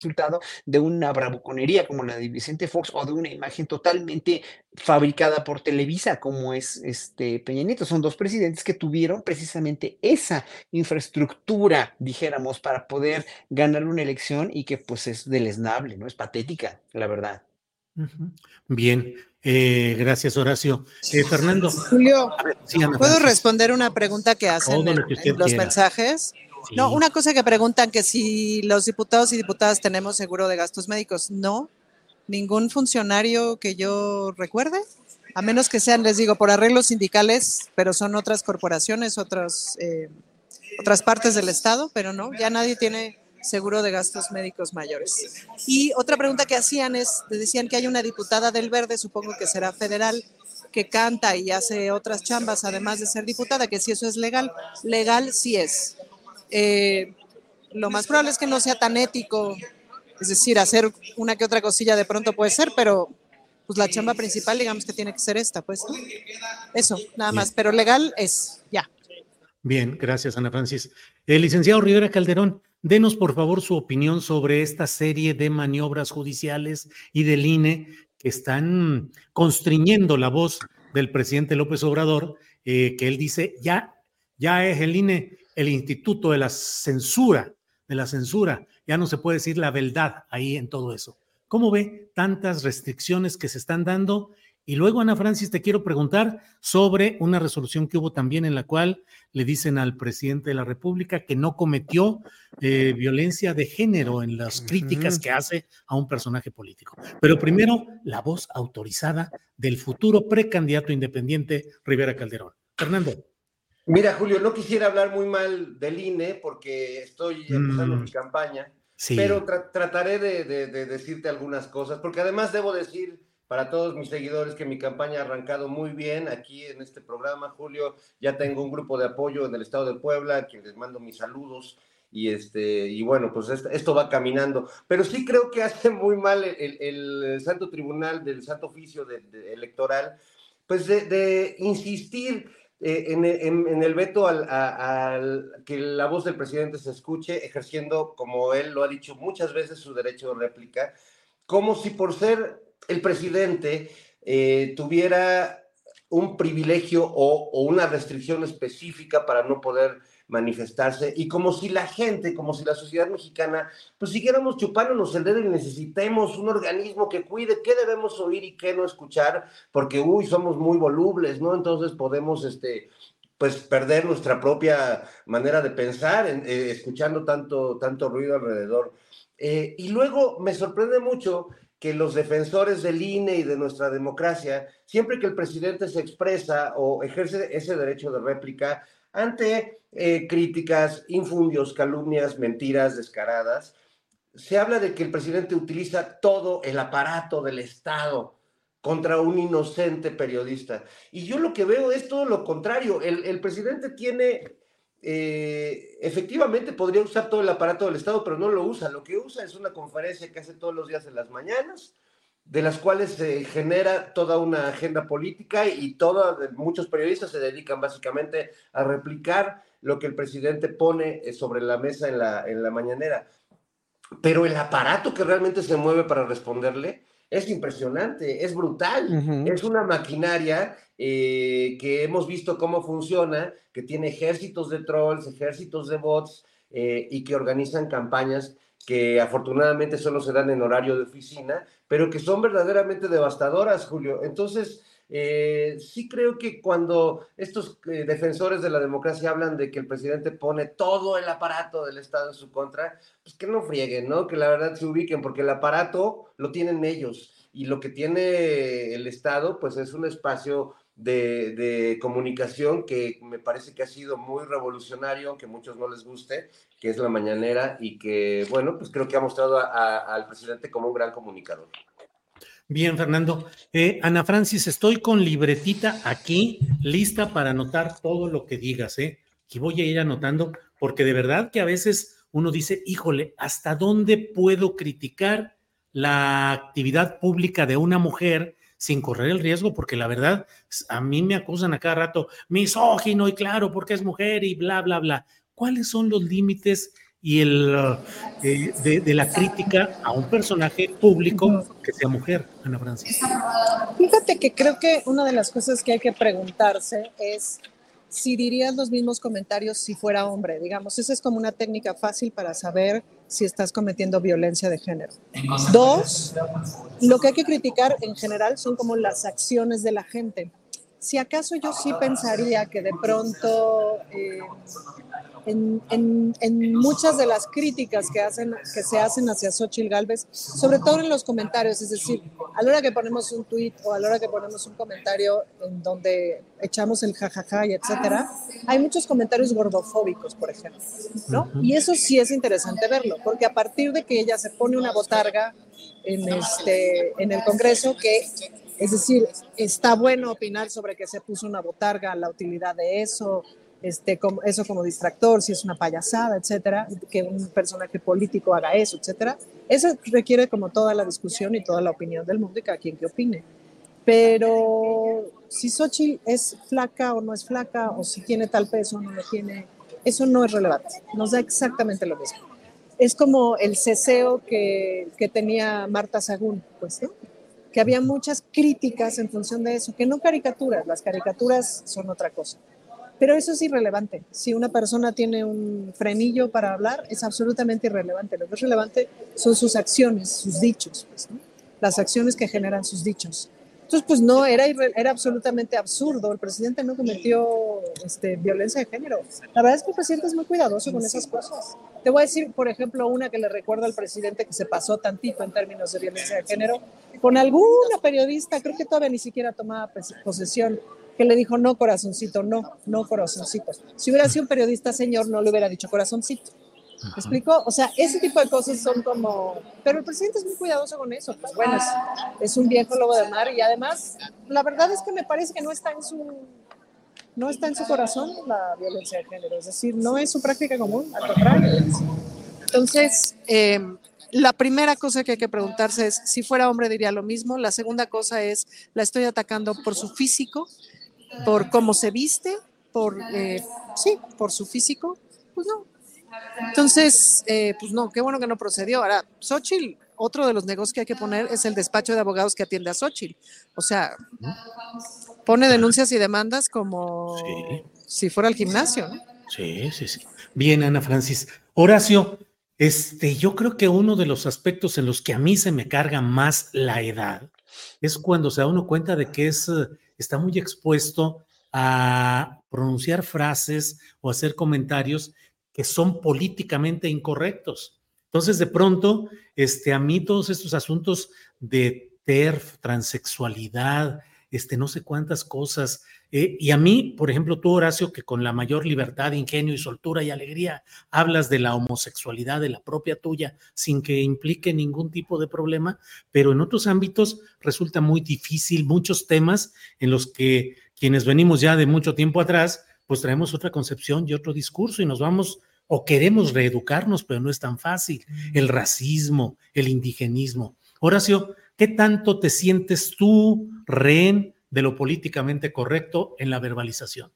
S6: Resultado de una bravuconería como la de Vicente Fox o de una imagen totalmente fabricada por Televisa como es este Peña Nieto. Son dos presidentes que tuvieron precisamente esa infraestructura, dijéramos, para poder ganar una elección y que pues es deleznable, ¿no? Es patética, la verdad.
S2: Bien, eh, gracias Horacio. Eh, Fernando.
S3: Julio, ¿puedo responder una pregunta que hacen
S2: Todo
S3: en,
S2: lo que usted
S3: en los
S2: quiera.
S3: mensajes? No, una cosa que preguntan que si los diputados y diputadas tenemos seguro de gastos médicos. No, ningún funcionario que yo recuerde, a menos que sean, les digo, por arreglos sindicales, pero son otras corporaciones, otras, eh, otras partes del Estado, pero no, ya nadie tiene seguro de gastos médicos mayores. Y otra pregunta que hacían es, decían que hay una diputada del Verde, supongo que será federal, que canta y hace otras chambas, además de ser diputada, que si eso es legal. Legal sí es. Eh, lo más probable es que no sea tan ético, es decir, hacer una que otra cosilla de pronto puede ser, pero pues la chamba principal digamos que tiene que ser esta, pues. ¿no? Eso, nada más, pero legal es, ya.
S2: Bien, gracias Ana Francis. El licenciado Rivera Calderón, denos por favor su opinión sobre esta serie de maniobras judiciales y del INE que están constriñendo la voz del presidente López Obrador, eh, que él dice, ya, ya es el INE el instituto de la censura, de la censura, ya no se puede decir la verdad ahí en todo eso. ¿Cómo ve tantas restricciones que se están dando? Y luego, Ana Francis, te quiero preguntar sobre una resolución que hubo también en la cual le dicen al presidente de la República que no cometió eh, violencia de género en las críticas que hace a un personaje político. Pero primero, la voz autorizada del futuro precandidato independiente Rivera Calderón. Fernando.
S5: Mira, Julio, no quisiera hablar muy mal del INE porque estoy empezando
S2: Mm.
S5: mi campaña,
S2: Sí.
S5: pero tra- trataré de, de- de decirte algunas cosas, porque además debo decir para todos mis seguidores que mi campaña ha arrancado muy bien aquí en este programa, Julio. Ya tengo un grupo de apoyo en el estado de Puebla, a quien les mando mis saludos. Y, este, y bueno, pues esto, va caminando. Pero sí creo que hace muy mal el, el- el Santo Tribunal del Santo Oficio de- Electoral, pues de insistir eh, en, el veto al, a- al- que la voz del presidente se escuche, ejerciendo, como él lo ha dicho muchas veces, su derecho de réplica, como si por ser el presidente eh, tuviera un privilegio o una restricción específica para no poder manifestarse y como si la gente, como si la sociedad mexicana, pues siguiéramos chupándonos el dedo y necesitemos un organismo que cuide qué debemos oír y qué no escuchar, porque, uy, somos muy volubles, ¿no? Entonces podemos, este, pues perder nuestra propia manera de pensar en- eh, escuchando tanto, tanto ruido alrededor. Eh, y luego me sorprende mucho que los defensores del INE y de nuestra democracia, siempre que el presidente se expresa o ejerce ese derecho de réplica ante eh, críticas, infundios, calumnias, mentiras descaradas, se habla de que el presidente utiliza todo el aparato del Estado contra un inocente periodista. Y yo lo que veo es todo lo contrario. El, el presidente tiene, eh, efectivamente podría usar todo el aparato del Estado, pero no lo usa. Lo que usa es una conferencia que hace todos los días en las mañanas, de las cuales se genera toda una agenda política y toda, muchos periodistas se dedican básicamente a replicar lo que el presidente pone eh, sobre la mesa en la, en la mañanera. Pero el aparato que realmente se mueve para responderle es impresionante, es brutal. Es una maquinaria eh, que hemos visto cómo funciona, que tiene ejércitos de trolls, ejércitos de bots eh, y que organizan campañas que afortunadamente solo se dan en horario de oficina, pero que son verdaderamente devastadoras, Julio. Entonces, eh, sí creo que cuando estos eh, defensores de la democracia hablan de que el presidente pone todo el aparato del Estado en su contra, pues que no frieguen, ¿no? Que la verdad se ubiquen, porque el aparato lo tienen ellos. y lo que tiene el Estado, pues es un espacio de, comunicación que me parece que ha sido muy revolucionario, aunque a muchos no les guste, que es la mañanera y que, bueno, pues creo que ha mostrado al presidente como un gran comunicador.
S2: Bien, Fernando. Eh, Ana Francis, estoy con libretita aquí, lista para anotar todo lo que digas, ¿eh? Y voy a ir anotando, porque de verdad que a veces uno dice, híjole, ¿hasta dónde puedo criticar la actividad pública de una mujer sin correr el riesgo? Porque la verdad, a mí me acusan a cada rato, misógino y claro, porque es mujer y bla, bla, bla. ¿Cuáles son los límites y el eh, de, la crítica a un personaje público que sea mujer, Ana Francis.
S3: Fíjate que creo que una de las cosas que hay que preguntarse es si dirías los mismos comentarios si fuera hombre, digamos, esa es como una técnica fácil para saber si estás cometiendo violencia de género. Dos, lo que hay que criticar en general son como las acciones de la gente. Si acaso yo sí pensaría que de pronto eh, en, muchas de las críticas que, hacen, que se hacen hacia Xochitl Galvez, sobre todo en los comentarios, es decir, a la hora que ponemos un tweet o a la hora que ponemos un comentario en donde echamos el jajaja y etcétera, hay muchos comentarios gordofóbicos, por ejemplo, ¿no? Y eso sí es interesante verlo, porque a partir de que ella se pone una botarga en, este, en el Congreso, que es decir, está bueno opinar sobre que se puso una botarga, la utilidad de eso, este, como, eso como distractor, si es una payasada, etcétera, que un personaje político haga eso, etcétera. Eso requiere como toda la discusión y toda la opinión del mundo y cada quien que opine. Pero si Sochi es flaca o no es flaca, o si tiene tal peso o no lo tiene, eso no es relevante. Nos da exactamente lo mismo. Es como el ceseo que, tenía Marta Sagún, pues, ¿no? Que había muchas críticas en función de eso, que no caricaturas, las caricaturas son otra cosa pero eso es irrelevante. Si una persona tiene un frenillo para hablar, es absolutamente irrelevante. Lo que es relevante son sus acciones, sus dichos, pues, las acciones que generan sus dichos. Entonces, pues no, era, era absolutamente absurdo. El presidente no cometió este, violencia de género. La verdad es que el presidente es muy cuidadoso con esas cosas. Te voy a decir, por ejemplo, una que le recuerda al presidente que se pasó tantito en términos de violencia de género, con alguna periodista, creo que todavía ni siquiera tomaba posesión que le dijo, no, corazoncito, no, no, corazoncito. Si hubiera sido un periodista señor, no le hubiera dicho corazoncito. ¿Me explico? O sea, ese tipo de cosas son como... Pero el presidente es muy cuidadoso con eso. Pues bueno, es, un viejo lobo de mar y además, la verdad es que me parece que no está en su... No está en su corazón la violencia de género, es decir, no es su práctica común, al contrario. Entonces, em, la primera cosa que hay que preguntarse es, si fuera hombre diría lo mismo. La segunda cosa es, la estoy atacando por su físico, por cómo se viste, por, eh, sí, por su físico, pues no. Entonces, eh, pues no, qué bueno que no procedió. Ahora, Xochitl, otro de los negocios que hay que poner es el despacho de abogados que atiende a Xochitl. O sea, pone denuncias y demandas como si fuera al gimnasio.
S2: Sí, sí, sí. Bien, Ana Francis. Horacio, este, yo creo que uno de los aspectos en los que a mí se me carga más la edad es cuando se da uno cuenta de que es está muy expuesto a pronunciar frases o hacer comentarios que son políticamente incorrectos. Entonces, de pronto, este, a mí todos estos asuntos de TERF, transexualidad, este, no sé cuántas cosas. Eh, y a mí, por ejemplo, tú, Horacio, que con la mayor libertad, ingenio y soltura y alegría hablas de la homosexualidad de la propia tuya sin que implique ningún tipo de problema, pero en otros ámbitos resulta muy difícil, muchos temas en los que quienes venimos ya de mucho tiempo atrás, pues traemos otra concepción y otro discurso y nos vamos o queremos reeducarnos, pero no es tan fácil. El racismo, el indigenismo. Horacio, ¿Qué tanto te sientes tú rehén de lo políticamente correcto en la verbalización?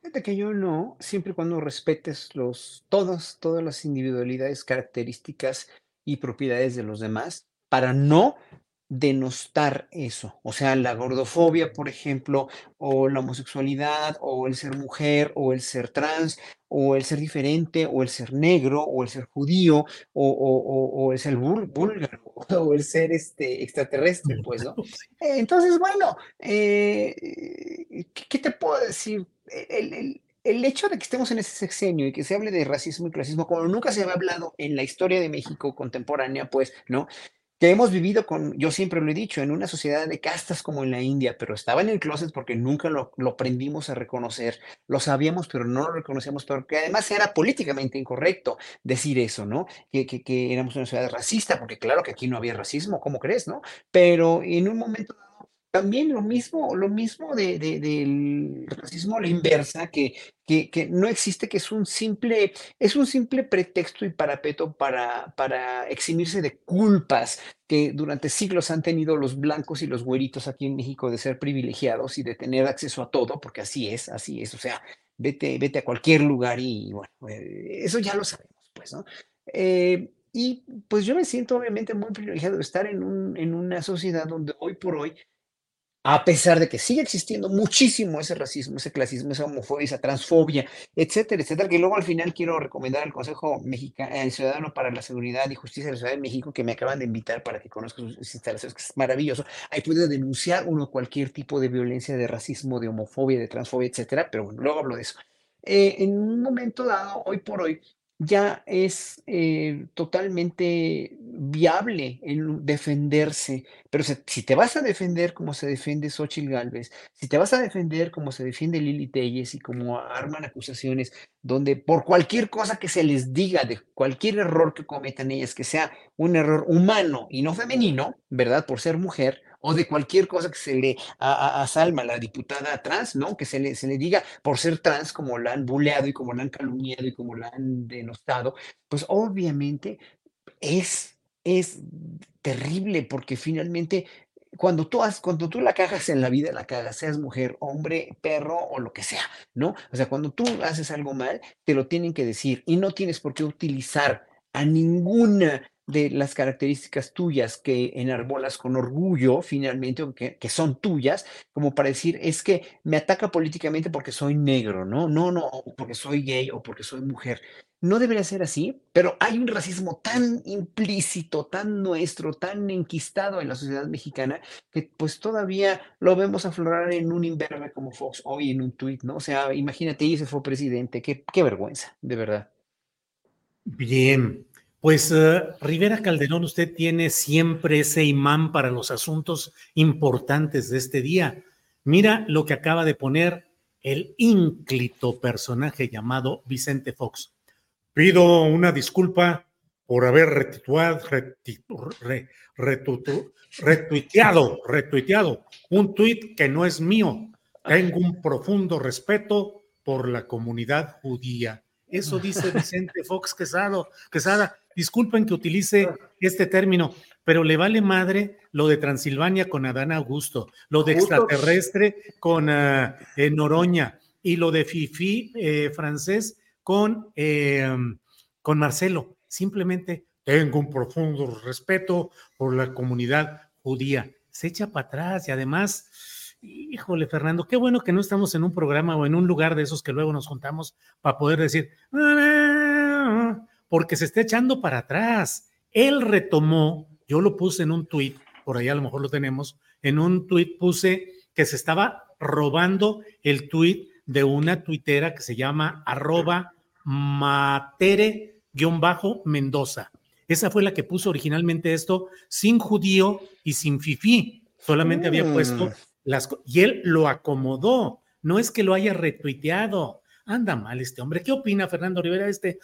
S6: Fíjate que yo no, siempre y cuando respetes los, todas, todas las individualidades, características y propiedades de los demás, para no denostar eso. O sea, la gordofobia, por ejemplo, o la homosexualidad, o el ser mujer, o el ser trans, o el ser diferente, o el ser negro, o el ser judío, o, el ser búlgaro, o el ser este, extraterrestre, pues, ¿no? Entonces, bueno, eh, ¿qué te puedo decir? El, el hecho de que estemos en ese sexenio y que se hable de racismo y clasismo como nunca se había hablado en la historia de México contemporánea, pues, ¿no? Que hemos vivido con, yo siempre lo he dicho, en una sociedad de castas como en la India, pero estaba en el closet porque nunca lo, lo aprendimos a reconocer, lo sabíamos, pero no lo reconocíamos, porque además era políticamente incorrecto decir eso, ¿no? Que, que, que éramos una sociedad racista, porque claro que aquí no había racismo, ¿cómo crees, no? Pero en un momento también lo mismo, lo mismo de, de- del racismo la inversa, que, que, que no existe, que es un simple, es un simple pretexto y parapeto para, para eximirse de culpas que durante siglos han tenido los blancos y los güeritos aquí en México de ser privilegiados y de tener acceso a todo, porque así es, así es, o sea, vete, vete a cualquier lugar y bueno, eh, eso ya lo sabemos, pues, ¿no? Eh, y pues yo me siento obviamente muy privilegiado de estar en un, en una sociedad donde hoy por hoy a pesar de que sigue existiendo muchísimo ese racismo, ese clasismo, esa homofobia, esa transfobia, etcétera, etcétera, que luego al final quiero recomendar al Consejo Mexicano, Ciudadano para la Seguridad y Justicia de la Ciudad de México, que me acaban de invitar para que conozca sus instalaciones, que es maravilloso. Ahí puede denunciar uno cualquier tipo de violencia, de racismo, de homofobia, de transfobia, etcétera, pero bueno, luego hablo de eso. Eh, en un momento dado, hoy por hoy, ya es eh, totalmente viable el defenderse, pero si te vas a defender como se defiende Xochitl Gálvez, si te vas a defender como se defiende Lili Telles y como arman acusaciones donde por cualquier cosa que se les diga de cualquier error que cometan ellas, que sea un error humano y no femenino, ¿verdad? Por ser mujer, o de cualquier cosa que se le a, a- Salma, la diputada trans, ¿no? Que se le, se le diga por ser trans, como la han buleado y como la han calumniado y como la han denostado, pues obviamente es, es terrible porque finalmente cuando tú, has, cuando tú la cagas en la vida, la cagas, seas mujer, hombre, perro o lo que sea, ¿no? O sea, cuando tú haces algo mal, te lo tienen que decir y no tienes por qué utilizar a ninguna de las características tuyas que enarbolas con orgullo, finalmente, que, que son tuyas, como para decir, es que me ataca políticamente porque soy negro, ¿no? No, no, porque soy gay o porque soy mujer. No debería ser así, pero hay un racismo tan implícito, tan nuestro, tan enquistado en la sociedad mexicana, que pues todavía lo vemos aflorar en un imberbe como Fox hoy en un tuit, ¿no? O sea, imagínate, y ese fue presidente, qué, qué vergüenza, de verdad.
S2: Bien, pues eh, Rivera Calderón, usted tiene siempre ese imán para los asuntos importantes de este día. Mira lo que acaba de poner el ínclito personaje llamado Vicente Fox. Pido una disculpa por haber retituado, reti- re- retutu- retuiteado, retuiteado un tuit que no es mío. Tengo un profundo respeto por la comunidad judía. Eso dice Vicente Fox Quesado, Quesada. Disculpen que utilice este término, pero le vale madre lo de Transilvania con Adán Augusto, lo de extraterrestre con ah, eh, Noroña y lo de Fifi eh, francés con, eh, con Marcelo. Simplemente tengo un profundo respeto por la comunidad judía. Se echa para atrás y además, híjole, Fernando, qué bueno que no estamos en un programa o en un lugar de esos que luego nos juntamos para poder decir, "Ah", porque se está echando para atrás. Él retomó, yo lo puse en un tuit, por ahí a lo mejor lo tenemos, en un tuit puse que se estaba robando el tuit de una tuitera que se llama arroba matere-mendoza. Esa fue la que puso originalmente esto sin judío y sin fifí. Solamente había
S6: Mm.
S2: puesto las... co- Y él lo acomodó. No es que lo haya retuiteado. Anda mal este hombre. ¿Qué opina Fernando Rivera este?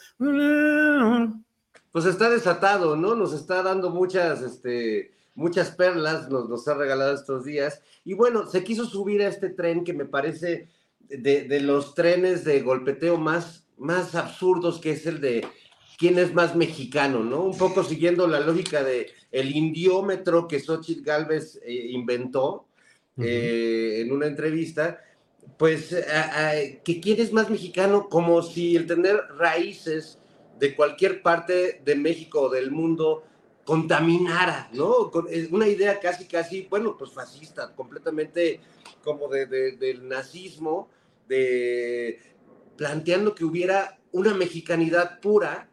S5: Pues está desatado, ¿no? Nos está dando muchas, este, muchas perlas, nos, nos ha regalado estos días. Y bueno, se quiso subir a este tren que me parece de, de los trenes de golpeteo más, más absurdos, que es el de quién es más mexicano, ¿no? Un poco siguiendo la lógica de el indiómetro que Xochitl Galvez eh, inventó eh, en una entrevista, pues a- a- que quién es más mexicano, como si el tener raíces de cualquier parte de México o del mundo contaminara, ¿no? Con- es una idea casi, casi, bueno, pues fascista, completamente como de, de- del nazismo, de planteando que hubiera una mexicanidad pura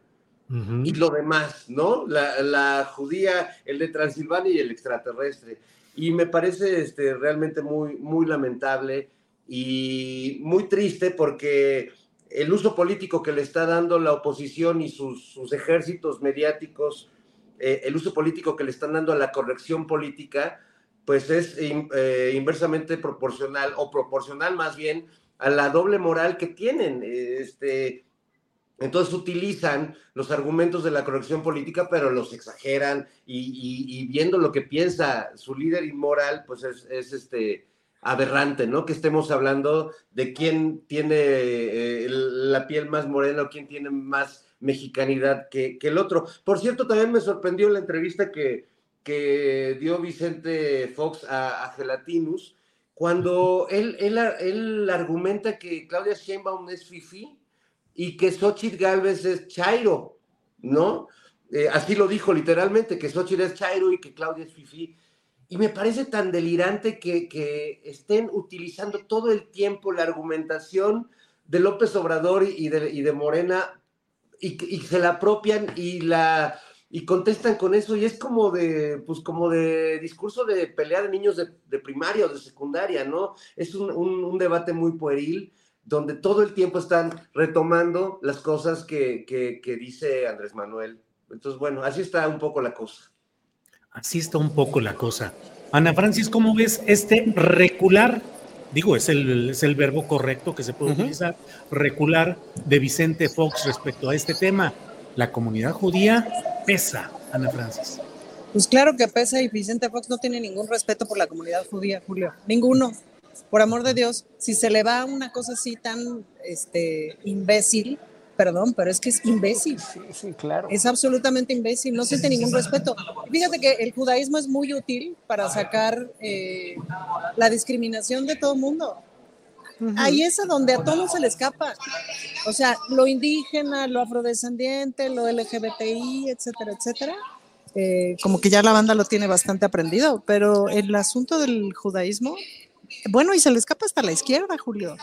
S5: y lo demás, ¿no? La, la judía, el de Transilvania y el extraterrestre. Y me parece este, realmente muy, muy lamentable y muy triste porque el uso político que le está dando la oposición y sus, sus ejércitos mediáticos eh, el uso político que le están dando a la corrección política, pues es eh, inversamente proporcional o proporcional más bien a la doble moral que tienen. Este, entonces utilizan los argumentos de la corrección política, pero los exageran y, viendo lo que piensa su líder inmoral, pues es, este aberrante, ¿no? Que estemos hablando de quién tiene eh, la piel más morena o quién tiene más mexicanidad que, el otro. Por cierto, también me sorprendió la entrevista que, que dio Vicente Fox a, Gelatinus, cuando él, él, él, argumenta que Claudia Sheinbaum es fifi y que Xochitl Galvez es Chairo, ¿no? Eh, así lo dijo literalmente, que Xochitl es Chairo y que Claudia es fifi. Y me parece tan delirante que, que, estén utilizando todo el tiempo la argumentación de López Obrador y de, y de Morena y, y, se la apropian y la y contestan con eso y es como de pues como de discurso de pelea de niños de, de primaria o de secundaria, ¿no? Es un, un, debate muy pueril donde todo el tiempo están retomando las cosas que, que, dice Andrés Manuel. Entonces, bueno, así está un poco la cosa.
S2: Así está un poco la cosa. Ana Francis, ¿cómo ves este recular? Digo, es el, es el verbo correcto que se puede utilizar, recular de Vicente Fox respecto a este tema. La comunidad judía pesa, Ana Francis.
S3: Pues claro que pesa y Vicente Fox no tiene ningún respeto por la comunidad judía, Julio. Ninguno por amor de Dios, si se le va una cosa así tan este, imbécil, perdón, pero es que es imbécil.
S6: Sí, claro.
S3: Es absolutamente imbécil, no siente ningún respeto. Fíjate que el judaísmo es muy útil para sacar eh, la discriminación de todo el mundo. Ahí es a donde a todos se le escapa. O sea, lo indígena, lo afrodescendiente, lo LGBTI, etcétera, etcétera. Eh, como que ya la banda lo tiene bastante aprendido, pero el asunto del judaísmo bueno, y se le escapa hasta la izquierda, Julio.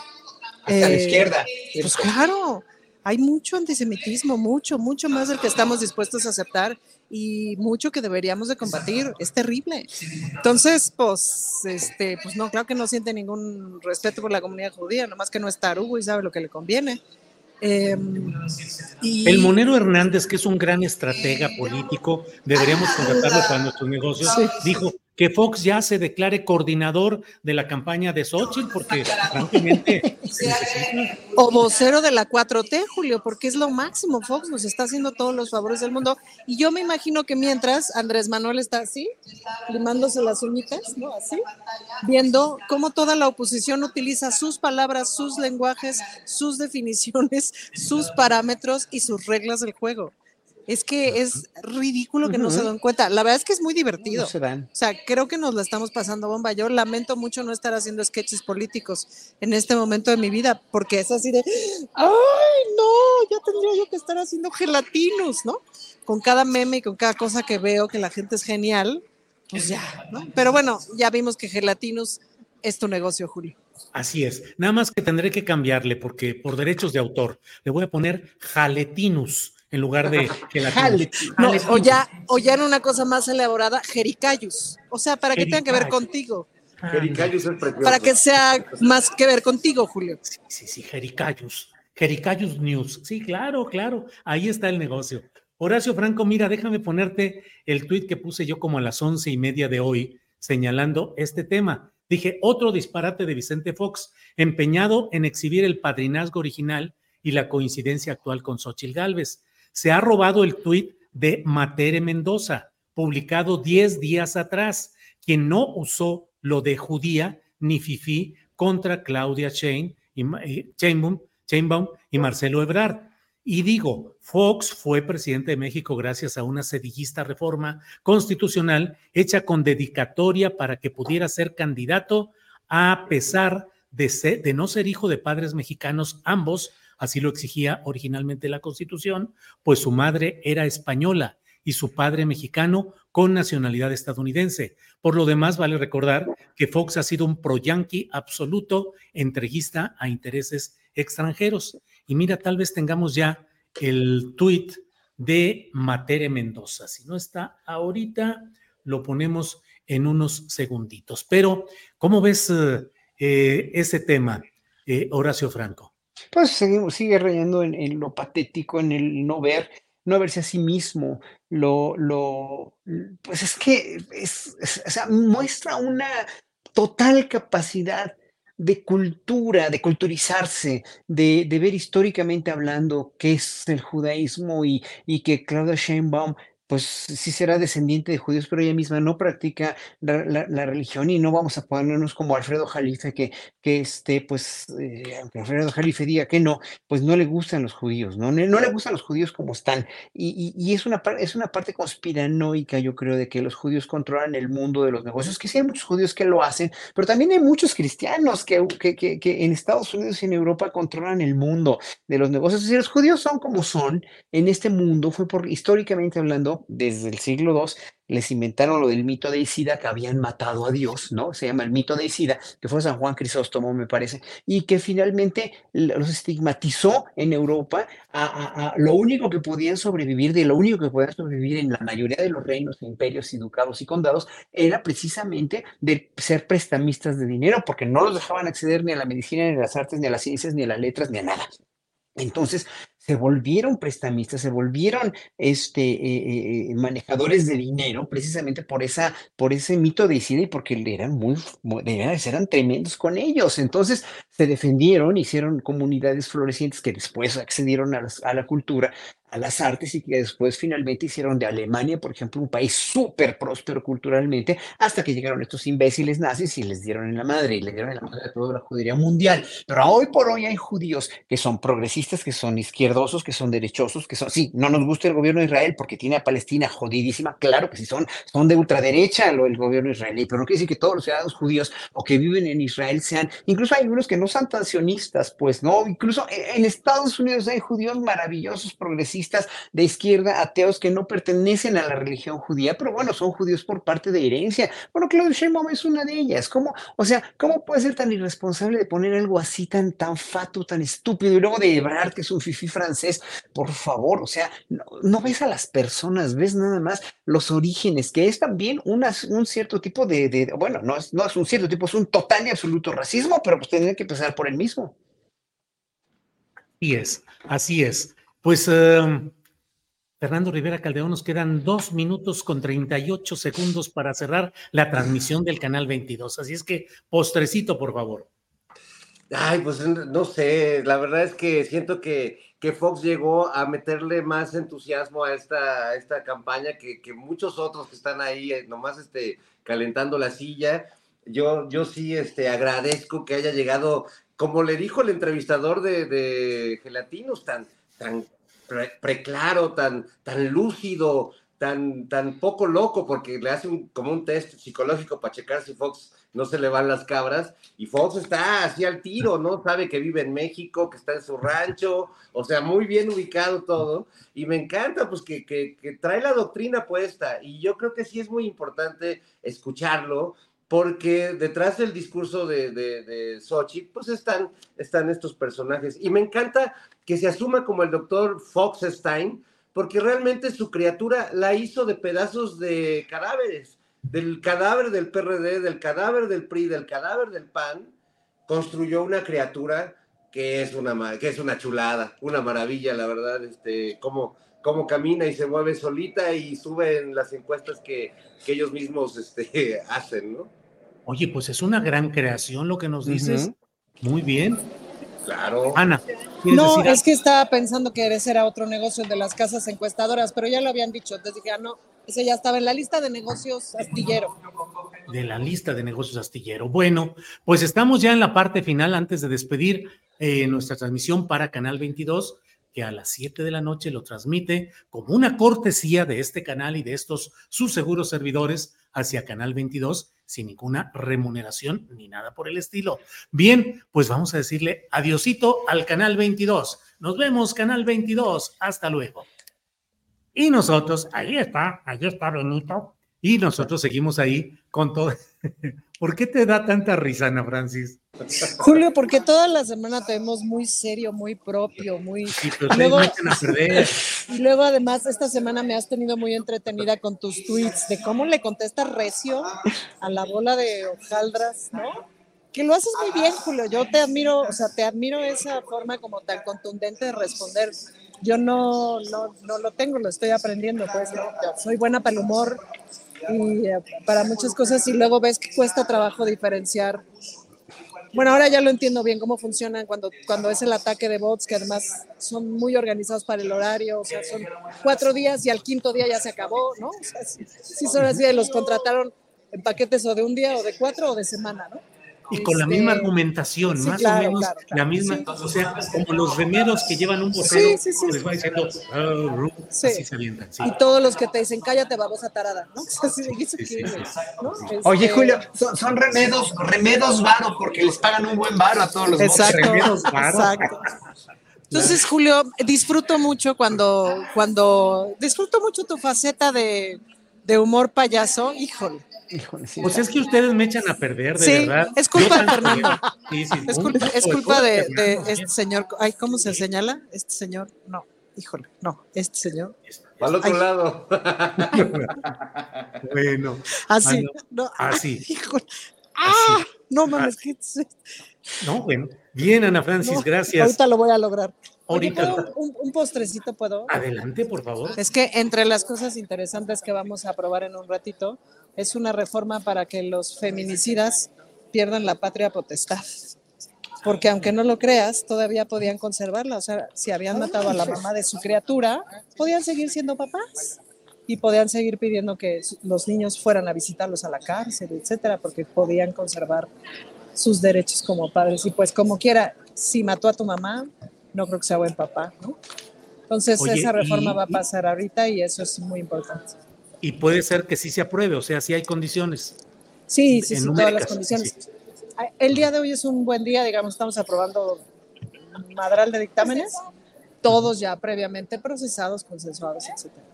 S6: Hasta la eh, izquierda.
S3: Pues claro, hay mucho antisemitismo, mucho, mucho más del que estamos dispuestos a aceptar y mucho que deberíamos de combatir. Es terrible. Entonces, pues, este, pues no, claro que no siente ningún respeto por la comunidad judía, nomás que no es tarugo y sabe lo que le conviene. Em,
S2: el Monero Hernández, que es un gran estratega político, deberíamos contratarlo para nuestros negocios, dijo, que Fox ya se declare coordinador de la campaña de Xochitl, porque francamente...
S3: O vocero de la 4T, Julio, porque es lo máximo. Fox nos está haciendo todos los favores del mundo. Y yo me imagino que mientras Andrés Manuel está así, limándose las uñitas, ¿no? Así, viendo cómo toda la oposición utiliza sus palabras, sus lenguajes, sus definiciones, sus parámetros y sus reglas del juego. Es que es ridículo que no se den cuenta. La verdad es que es muy divertido.
S6: se dan.
S3: O sea, creo que nos la estamos pasando bomba. Yo lamento mucho no estar haciendo sketches políticos en este momento de mi vida, porque es así de, ay, no, ya tendría yo que estar haciendo gelatinos, ¿no? Con cada meme y con cada cosa que veo que la gente es genial, pues ya, ¿no? Pero bueno, ya vimos que gelatinos es tu negocio, Julio.
S2: Así es. Nada más que tendré que cambiarle porque por derechos de autor le voy a poner jaletinus en lugar de que la
S3: o ya o ya en una cosa más elaborada, jericayus. O sea, para que tenga que ver contigo.
S5: Jericayus es precioso.
S3: Para que sea más que ver contigo, Julio.
S2: Sí, sí, sí, jericayus. Jericayus News. Sí, claro, claro. Ahí está el negocio. Horacio Franco, mira, déjame ponerte el tuit que puse yo como a las once y media de hoy, señalando este tema. Dije, otro disparate de Vicente Fox, empeñado en exhibir el padrinazgo original y la coincidencia actual con Xochitl Gálvez se ha robado el tuit de Matere Mendoza, publicado 10 días atrás, quien no usó lo de judía ni fifi contra Claudia Chain y, eh, Chainbaum, y Marcelo Ebrard. Y digo, Fox fue presidente de México gracias a una sedillista reforma constitucional hecha con dedicatoria para que pudiera ser candidato a pesar de, de no ser hijo de padres mexicanos ambos, así lo exigía originalmente la Constitución, pues su madre era española y su padre mexicano con nacionalidad estadounidense. Por lo demás, vale recordar que Fox ha sido un pro-yanqui absoluto, entreguista a intereses extranjeros. Y mira, tal vez tengamos ya el tuit de Matere Mendoza. Si no está ahorita, lo ponemos en unos segunditos. Pero, ¿cómo ves eh, ese tema, eh, Horacio Franco?
S6: Pues seguimos, sigue rayando en, lo patético, en el no ver, no verse a sí mismo. lo, lo, pues es que es, o sea, muestra una total capacidad de cultura, de culturizarse, de, de, ver históricamente hablando qué es el judaísmo y, y que Claudia Sheinbaum pues sí será descendiente de judíos, pero ella misma no practica la, la, religión y no vamos a ponernos como Alfredo Jalife, que, que este, pues, eh, aunque Alfredo Jalife diga que no, pues no le gustan los judíos, ¿no? No, le gustan los judíos como están. Y, y, y, es, una, es una parte conspiranoica, yo creo, de que los judíos controlan el mundo de los negocios, que sí hay muchos judíos que lo hacen, pero también hay muchos cristianos que, que, que, que en Estados Unidos y en Europa controlan el mundo de los negocios. Es decir, los judíos son como son en este mundo, fue por históricamente hablando, desde el siglo II, les inventaron lo del mito de Isida, que habían matado a Dios, ¿no? Se llama el mito de Isida, que fue San Juan Crisóstomo, me parece, y que finalmente los estigmatizó en Europa a, lo único que podían sobrevivir, de lo único que podían sobrevivir en la mayoría de los reinos, imperios y ducados y condados, era precisamente de ser prestamistas de dinero, porque no los dejaban acceder ni a la medicina, ni a las artes, ni a las ciencias, ni a las letras, ni a nada. Entonces se volvieron prestamistas, se volvieron este, eh, eh, manejadores de dinero precisamente por, esa, por ese mito de Isida y porque eran muy, eran tremendos con ellos. Entonces se defendieron, hicieron comunidades florecientes que después accedieron a, a la cultura a las artes y que después finalmente hicieron de Alemania, por ejemplo, un país súper próspero culturalmente, hasta que llegaron estos imbéciles nazis y les dieron en la madre y le dieron en la madre a toda la judería mundial. Pero hoy por hoy hay judíos que son progresistas, que son izquierdosos, que son derechosos, que son, sí, no nos gusta el gobierno de Israel porque tiene a Palestina jodidísima, claro que sí, son, son de ultraderecha lo, el gobierno israelí, pero no quiere decir que todos los ciudadanos judíos o que viven en Israel sean, incluso hay algunos que no son tan sionistas, pues, ¿no? Incluso en Estados Unidos hay judíos maravillosos, progresistas, de izquierda, ateos que no pertenecen a la religión judía, pero bueno, son judíos por parte de herencia. Bueno, Claudio Sheinbaum es una de ellas. ¿Cómo, o sea, cómo puede ser tan irresponsable de poner algo así tan, tan fato, tan estúpido y luego de Ebrard, que es un fifí francés? Por favor, o sea, no, ves a las personas, ves nada más los orígenes, que es también una, un cierto tipo de, de, bueno, no es, no es un cierto tipo, es un total y absoluto racismo, pero pues tendría que empezar por el mismo.
S2: Así es, así es. Pues em, Fernando Rivera Caldeón, nos quedan dos minutos con 38 segundos para cerrar la transmisión del canal 22. Así es que, postrecito, por favor.
S5: Ay, pues no sé, la verdad es que siento que, que Fox llegó a meterle más entusiasmo a esta, esta campaña que, que, muchos otros que están ahí eh, nomás este, calentando la silla. Yo, yo sí este, agradezco que haya llegado, como le dijo el entrevistador de, de Gelatinos, tan, tan preclaro, tan, tan lúcido, tan, tan poco loco, porque le hace como un test psicológico para checar si Fox no se le van las cabras, y Fox está así al tiro, ¿no? Sabe que vive en México, que está en su rancho, o sea, muy bien ubicado todo, y me encanta, pues, que, que, que trae la doctrina puesta, y yo creo que sí es muy importante escucharlo, porque detrás del discurso de, de, Sochi, pues están, están estos personajes. Y me encanta que se asuma como el doctor Foxstein, porque realmente su criatura la hizo de pedazos de cadáveres, del cadáver del PRD, del cadáver del PRI, del cadáver del PAN, construyó una criatura que es una, que es una chulada, una maravilla, la verdad, este, cómo, cómo camina y se mueve solita y sube en las encuestas que, que ellos mismos este, hacen, ¿no?
S2: Oye, pues es una gran creación lo que nos dices. Muy bien.
S5: Claro.
S2: Ana.
S3: No, es que estaba pensando que ese era otro negocio de las casas encuestadoras, pero ya lo habían dicho. Entonces dije, ah, no, ese ya estaba en la lista de negocios astillero.
S2: De la lista de negocios astillero. Bueno, pues estamos ya en la parte final antes de despedir eh, nuestra transmisión para Canal 22 que a las 7 de la noche lo transmite como una cortesía de este canal y de estos sus seguros servidores hacia Canal 22 sin ninguna remuneración ni nada por el estilo. Bien, pues vamos a decirle adiosito al Canal 22. Nos vemos, Canal 22. Hasta luego. Y nosotros, ahí está, ahí está Benito. Y nosotros seguimos ahí con todo. ¿Por qué te da tanta risa, Ana Francis?
S3: Julio, porque toda la semana te vemos muy serio, muy propio, muy.
S2: Sí, pero y, luego, a perder.
S3: y luego, además, esta semana me has tenido muy entretenida con tus tweets de cómo le contestas recio a la bola de hojaldras, ¿no? Que lo haces muy bien, Julio. Yo te admiro, o sea, te admiro esa forma como tan contundente de responder yo no, no, no lo tengo, lo estoy aprendiendo, pues, ¿no? Soy buena para el humor y eh, para muchas cosas y luego ves que cuesta trabajo diferenciar. Bueno, ahora ya lo entiendo bien cómo funcionan cuando, cuando es el ataque de bots, que además son muy organizados para el horario, o sea, son cuatro días y al quinto día ya se acabó, ¿no? O sea, sí, son así, los contrataron en paquetes o de un día o de cuatro o de semana, ¿no?
S2: Y con la
S3: Este,
S2: misma argumentación,
S3: sí,
S2: más
S3: claro,
S2: o menos
S3: claro, claro.
S2: la misma,
S3: Sí.
S2: o sea, como los remeros que llevan un vocero,
S3: Sí, sí, sí,
S2: les va diciendo, "Ah, ru",
S3: Sí.
S2: así se avientan. sí.
S3: Y todos los que te dicen, cállate, babosa tarada, ¿no? O sea, así de, ¿eso
S2: Sí, sí,
S3: qué
S2: sí,
S3: es?
S2: sí.
S3: ¿no?
S6: Oye,
S3: Este,
S6: Julio, son, son remedos, remedos varo, porque les pagan un buen varo a todos los.
S3: Exacto,
S2: Remedos varo.
S3: exacto. Entonces, Julio, disfruto mucho cuando, cuando, disfruto mucho tu faceta de, de humor payaso, híjole.
S6: Híjole, sí.
S2: Pues es que ustedes me echan a perder, de
S3: Sí,
S2: verdad.
S3: es culpa de Fernando.
S2: Sí, sí,
S3: Es culpa,
S2: poco
S3: es culpa de, este señor, ay, ¿cómo se señala? Este señor, no, híjole, no, este señor.
S5: Al otro
S3: Ay.
S5: lado.
S2: Bueno,
S3: Así,
S2: Ah,
S3: no,
S2: así.
S3: híjole. ¡Ah! No mames,
S2: Así.
S3: ¿qué es?
S2: no, bueno. Bien, Ana Francis,
S3: No,
S2: gracias.
S3: Ahorita lo voy a lograr.
S2: Ahorita.
S3: ¿puedo un, un postrecito puedo?
S2: Adelante, por favor.
S3: Es que entre las cosas interesantes que vamos a aprobar en un ratito es una reforma para que los feminicidas pierdan la patria potestad. Porque aunque no lo creas, todavía podían conservarla. O sea, si habían matado a la mamá de su criatura, podían seguir siendo papás y podían seguir pidiendo que los niños fueran a visitarlos a la cárcel, etcétera, porque podían conservar sus derechos como padres. Y pues como quiera, si mató a tu mamá, no creo que sea buen papá, ¿no? Entonces
S2: Oye,
S3: esa reforma
S2: y-
S3: va a pasar ahorita y eso es muy importante.
S2: Y puede ser que sí se apruebe, o sea, si hay condiciones.
S3: Sí, sí,
S2: En
S3: sí, todas las condiciones.
S2: sí.
S3: El día de hoy es un buen día, digamos, estamos aprobando madral de dictámenes, todos ya previamente procesados, consensuados, etcétera.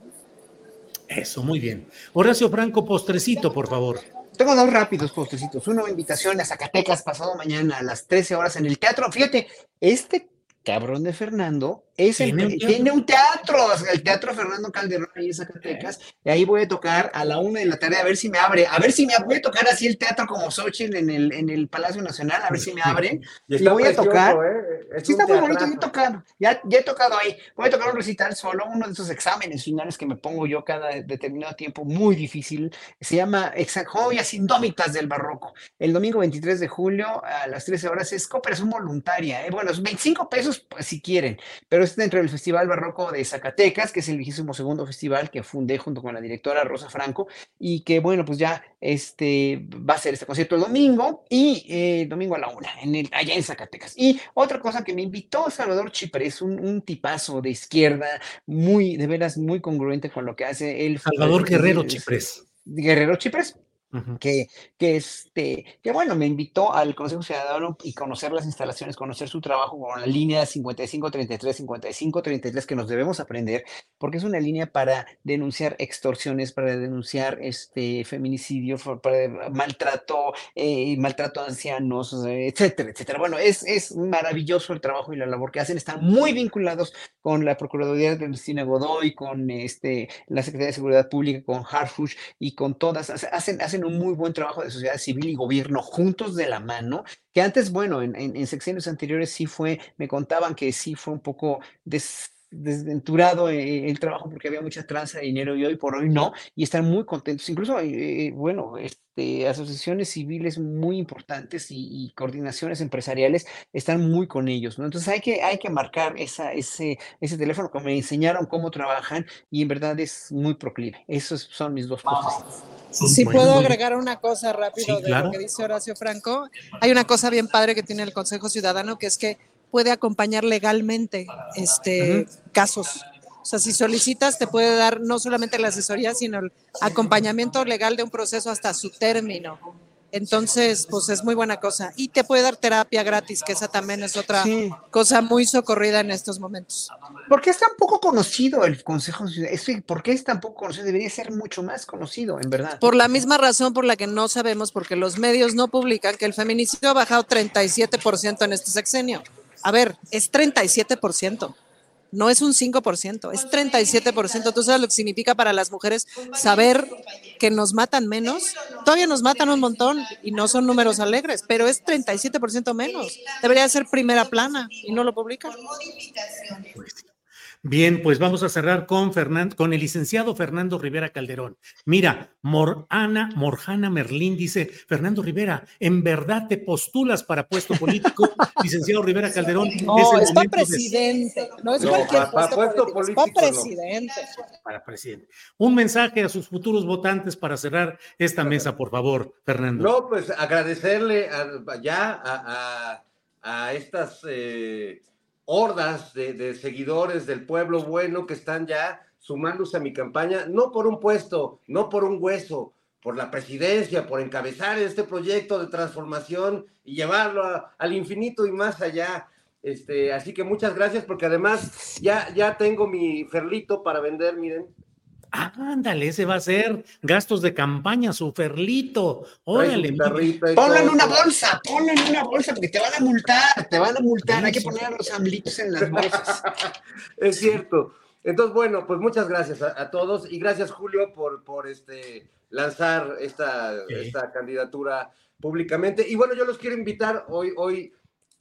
S2: Eso, muy bien. Horacio Franco, postrecito, por favor.
S6: Tengo dos rápidos postecitos. Uno, invitación a Zacatecas pasado mañana a las 13 horas en el teatro. Fíjate, este cabrón de Fernando es el-
S2: ¿Tiene un teatro?
S6: tiene un teatro, el Teatro Fernando Calderón ahí en Zacatecas. Y ahí voy a tocar a la una de la tarde a ver si me abre. A ver si me voy a tocar así el teatro como Xochitl en el, en el Palacio Nacional, a ver si me abren.
S5: Y
S6: Y voy a tocar.
S5: ¿eh? Es
S6: Sí, está muy bonito, yo tocado, ya, ya he tocado ahí. Voy a tocar un recital solo, uno de esos exámenes finales que me pongo yo cada determinado tiempo, muy difícil. Se llama Joyas Indómitas del Barroco. El domingo 23 de julio a las 13 horas es cooperación voluntaria. ¿eh? Bueno, es 25 pesos pues, si quieren, pero es dentro del Festival Barroco de Zacatecas, que es el 22 festival que fundé junto con la directora Rosa Franco y que, bueno, pues ya este, va a ser este concierto el domingo y eh, domingo a la una, en el, allá en Zacatecas. Y otra cosa que me invitó Salvador Chiprés, un, un tipazo de izquierda, muy, de veras, muy congruente con lo que hace él.
S2: Salvador Guerrero
S6: es-
S2: Chiprés.
S6: Guerrero Chiprés Que, que, este, que bueno, me invitó al Consejo Ciudadano y conocer las instalaciones, conocer su trabajo con la línea 5533, 5533 que nos debemos aprender, porque es una línea para denunciar extorsiones, para denunciar este feminicidio, para maltrato, eh, maltrato a ancianos, etcétera, etcétera. Bueno, es, es maravilloso el trabajo y la labor que hacen, están muy vinculados con la Procuraduría de Cristina Godoy, con este, la Secretaría de Seguridad Pública, con Harfush y con todas, hace- hacen, hacen un muy buen trabajo de sociedad civil y gobierno juntos de la mano, que antes, bueno, en, en, en sexenios anteriores sí fue, me contaban que sí fue un poco des- desventurado eh, el trabajo porque había mucha tranza de dinero y hoy por hoy no, y están muy contentos, incluso, eh, eh, bueno, este, asociaciones civiles muy importantes y, y coordinaciones empresariales están muy con ellos, ¿no? Entonces hay que, hay que marcar esa, ese, ese teléfono que me enseñaron cómo trabajan y en verdad es muy proclive. Esos son mis dos cosas.
S3: Si puedo agregar una cosa rápido
S2: Sí,
S3: de
S2: claro.
S3: lo que dice Horacio Franco, hay una cosa bien padre que tiene el Consejo Ciudadano que es que puede acompañar legalmente este casos. O sea, si solicitas, te puede dar no solamente la asesoría, sino el acompañamiento legal de un proceso hasta su término. Entonces, pues es muy buena cosa. Y te puede dar terapia gratis, que esa también es otra
S6: Sí.
S3: cosa muy socorrida en estos momentos.
S6: ¿Por qué es tan poco conocido el Consejo Ciudadano? ¿Por qué es tan poco conocido? Debería ser mucho más conocido, en verdad.
S3: Por la misma razón por la que no sabemos, porque los medios no publican que el feminicidio ha bajado 37% en este sexenio. A ver, es 37%, no es un 5%, es 37%. ¿Tú sabes lo que significa para las mujeres saber que nos matan menos? Todavía nos matan un montón y no son números alegres, pero es 37% menos. Debería ser primera plana y no lo publican.
S2: Bien, pues vamos a cerrar con, Fernando, con el licenciado Fernando Rivera Calderón. Mira, Morana, Morjana Merlín dice, Fernando Rivera, ¿en verdad te postulas para puesto político? licenciado Rivera Calderón.
S3: No, es, para presidente, no es cualquier puesto, político, es para presidente.
S2: Para presidente. Un mensaje a sus futuros votantes para cerrar esta mesa, por favor, Fernando.
S5: No, pues agradecerle ya a, a, estas... Eh, hordas de, seguidores del pueblo bueno que están ya sumándose a mi campaña, no por un puesto, no por un hueso, por la presidencia, por encabezar este proyecto de transformación y llevarlo al infinito y más allá. Este, así que muchas gracias porque además ya, ya tengo mi ferlito para vender, miren.
S2: Ándale, ese va a ser gastos de campaña, su ferlito. Órale.
S6: Ponlo en una bolsa, ponlo en una bolsa, porque te van a multar, te van a multar. Hay que poner a los amlitos en las bolsas.
S5: es cierto. Entonces, bueno, pues muchas gracias a, todos y gracias, Julio, por, por este, lanzar esta, esta candidatura públicamente. Y bueno, yo los quiero invitar hoy, hoy.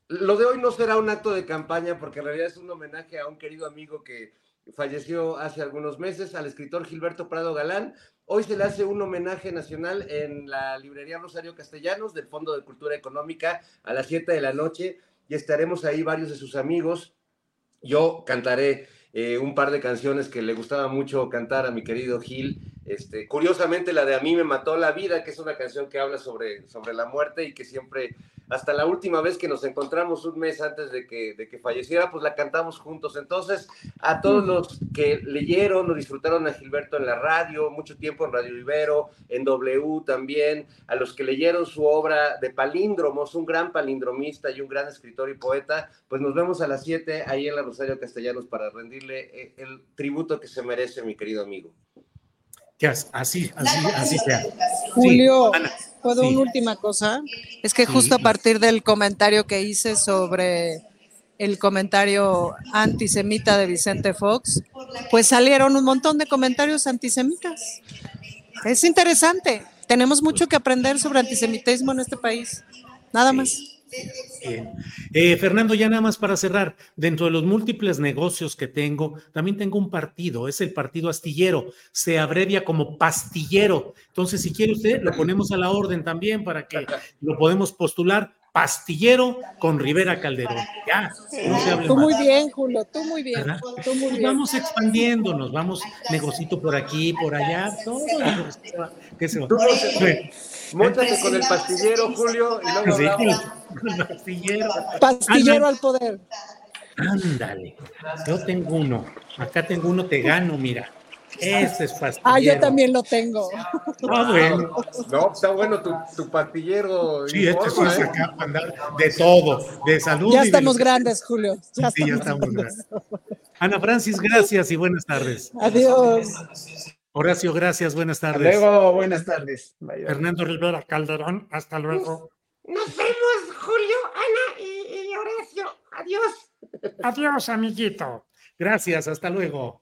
S5: Lo de hoy no será un acto de campaña, porque en realidad es un homenaje a un querido amigo que falleció hace algunos meses, al escritor Gilberto Prado Galán. Hoy se le hace un homenaje nacional en la librería Rosario Castellanos del Fondo de Cultura Económica a las 7 de la noche y estaremos ahí varios de sus amigos. Yo cantaré eh, un par de canciones que le gustaba mucho cantar a mi querido Gil. Este, curiosamente, la de A mí me mató la vida, que es una canción que habla sobre, sobre la muerte y que siempre hasta la última vez que nos encontramos un mes antes de que, de que falleciera, pues la cantamos juntos. Entonces, a todos los que leyeron o disfrutaron a Gilberto en la radio, mucho tiempo en Radio Ibero, en W también, a los que leyeron su obra de palíndromos, un gran palindromista y un gran escritor y poeta, pues nos vemos a las 7 ahí en la Rosario Castellanos para rendirle eh, el tributo que se merece, mi querido amigo.
S2: Que así, así, así sea.
S3: Julio, ¿puedo una última cosa? Es que justo a partir del comentario que hice sobre el comentario antisemita de Vicente Fox, pues salieron un montón de comentarios antisemitas. Es interesante. Tenemos mucho que aprender sobre antisemitismo en este país. Nada más.
S2: Eh, Fernando, ya nada más para cerrar, dentro de los múltiples negocios que tengo, también tengo un partido, es el partido astillero, se abrevia como pastillero. Entonces, si quiere usted, lo ponemos a la orden también para que lo podemos postular. Pastillero con Rivera Calderón. Ya,
S3: no se Tú muy bien, Julio, tú muy bien. Tú muy
S2: bien. Vamos expandiéndonos, vamos negocito por aquí, por allá, todo. ¿Qué se va?
S5: Móntate con el pastillero, Julio, y luego sí,
S2: pastillero.
S3: Pastillero al poder.
S2: Ándale, yo tengo uno. Acá tengo uno, te gano, mira. Ese es pastillero.
S3: Ah, yo también lo tengo.
S2: Ah, bueno.
S5: No, está bueno tu, tu pastillero.
S2: Sí, este sí es acá para andar de todo, de salud.
S3: Ya estamos grandes, Julio.
S2: Ya sí, ya estamos grandes. Ana Francis, gracias y buenas tardes.
S3: Adiós.
S2: Horacio, gracias, buenas tardes.
S6: Hasta luego, buenas tardes.
S2: Fernando Rivera Calderón, hasta luego.
S4: Nos, vemos, Julio, Ana y, Horacio. Adiós.
S2: Adiós, amiguito. Gracias, hasta luego.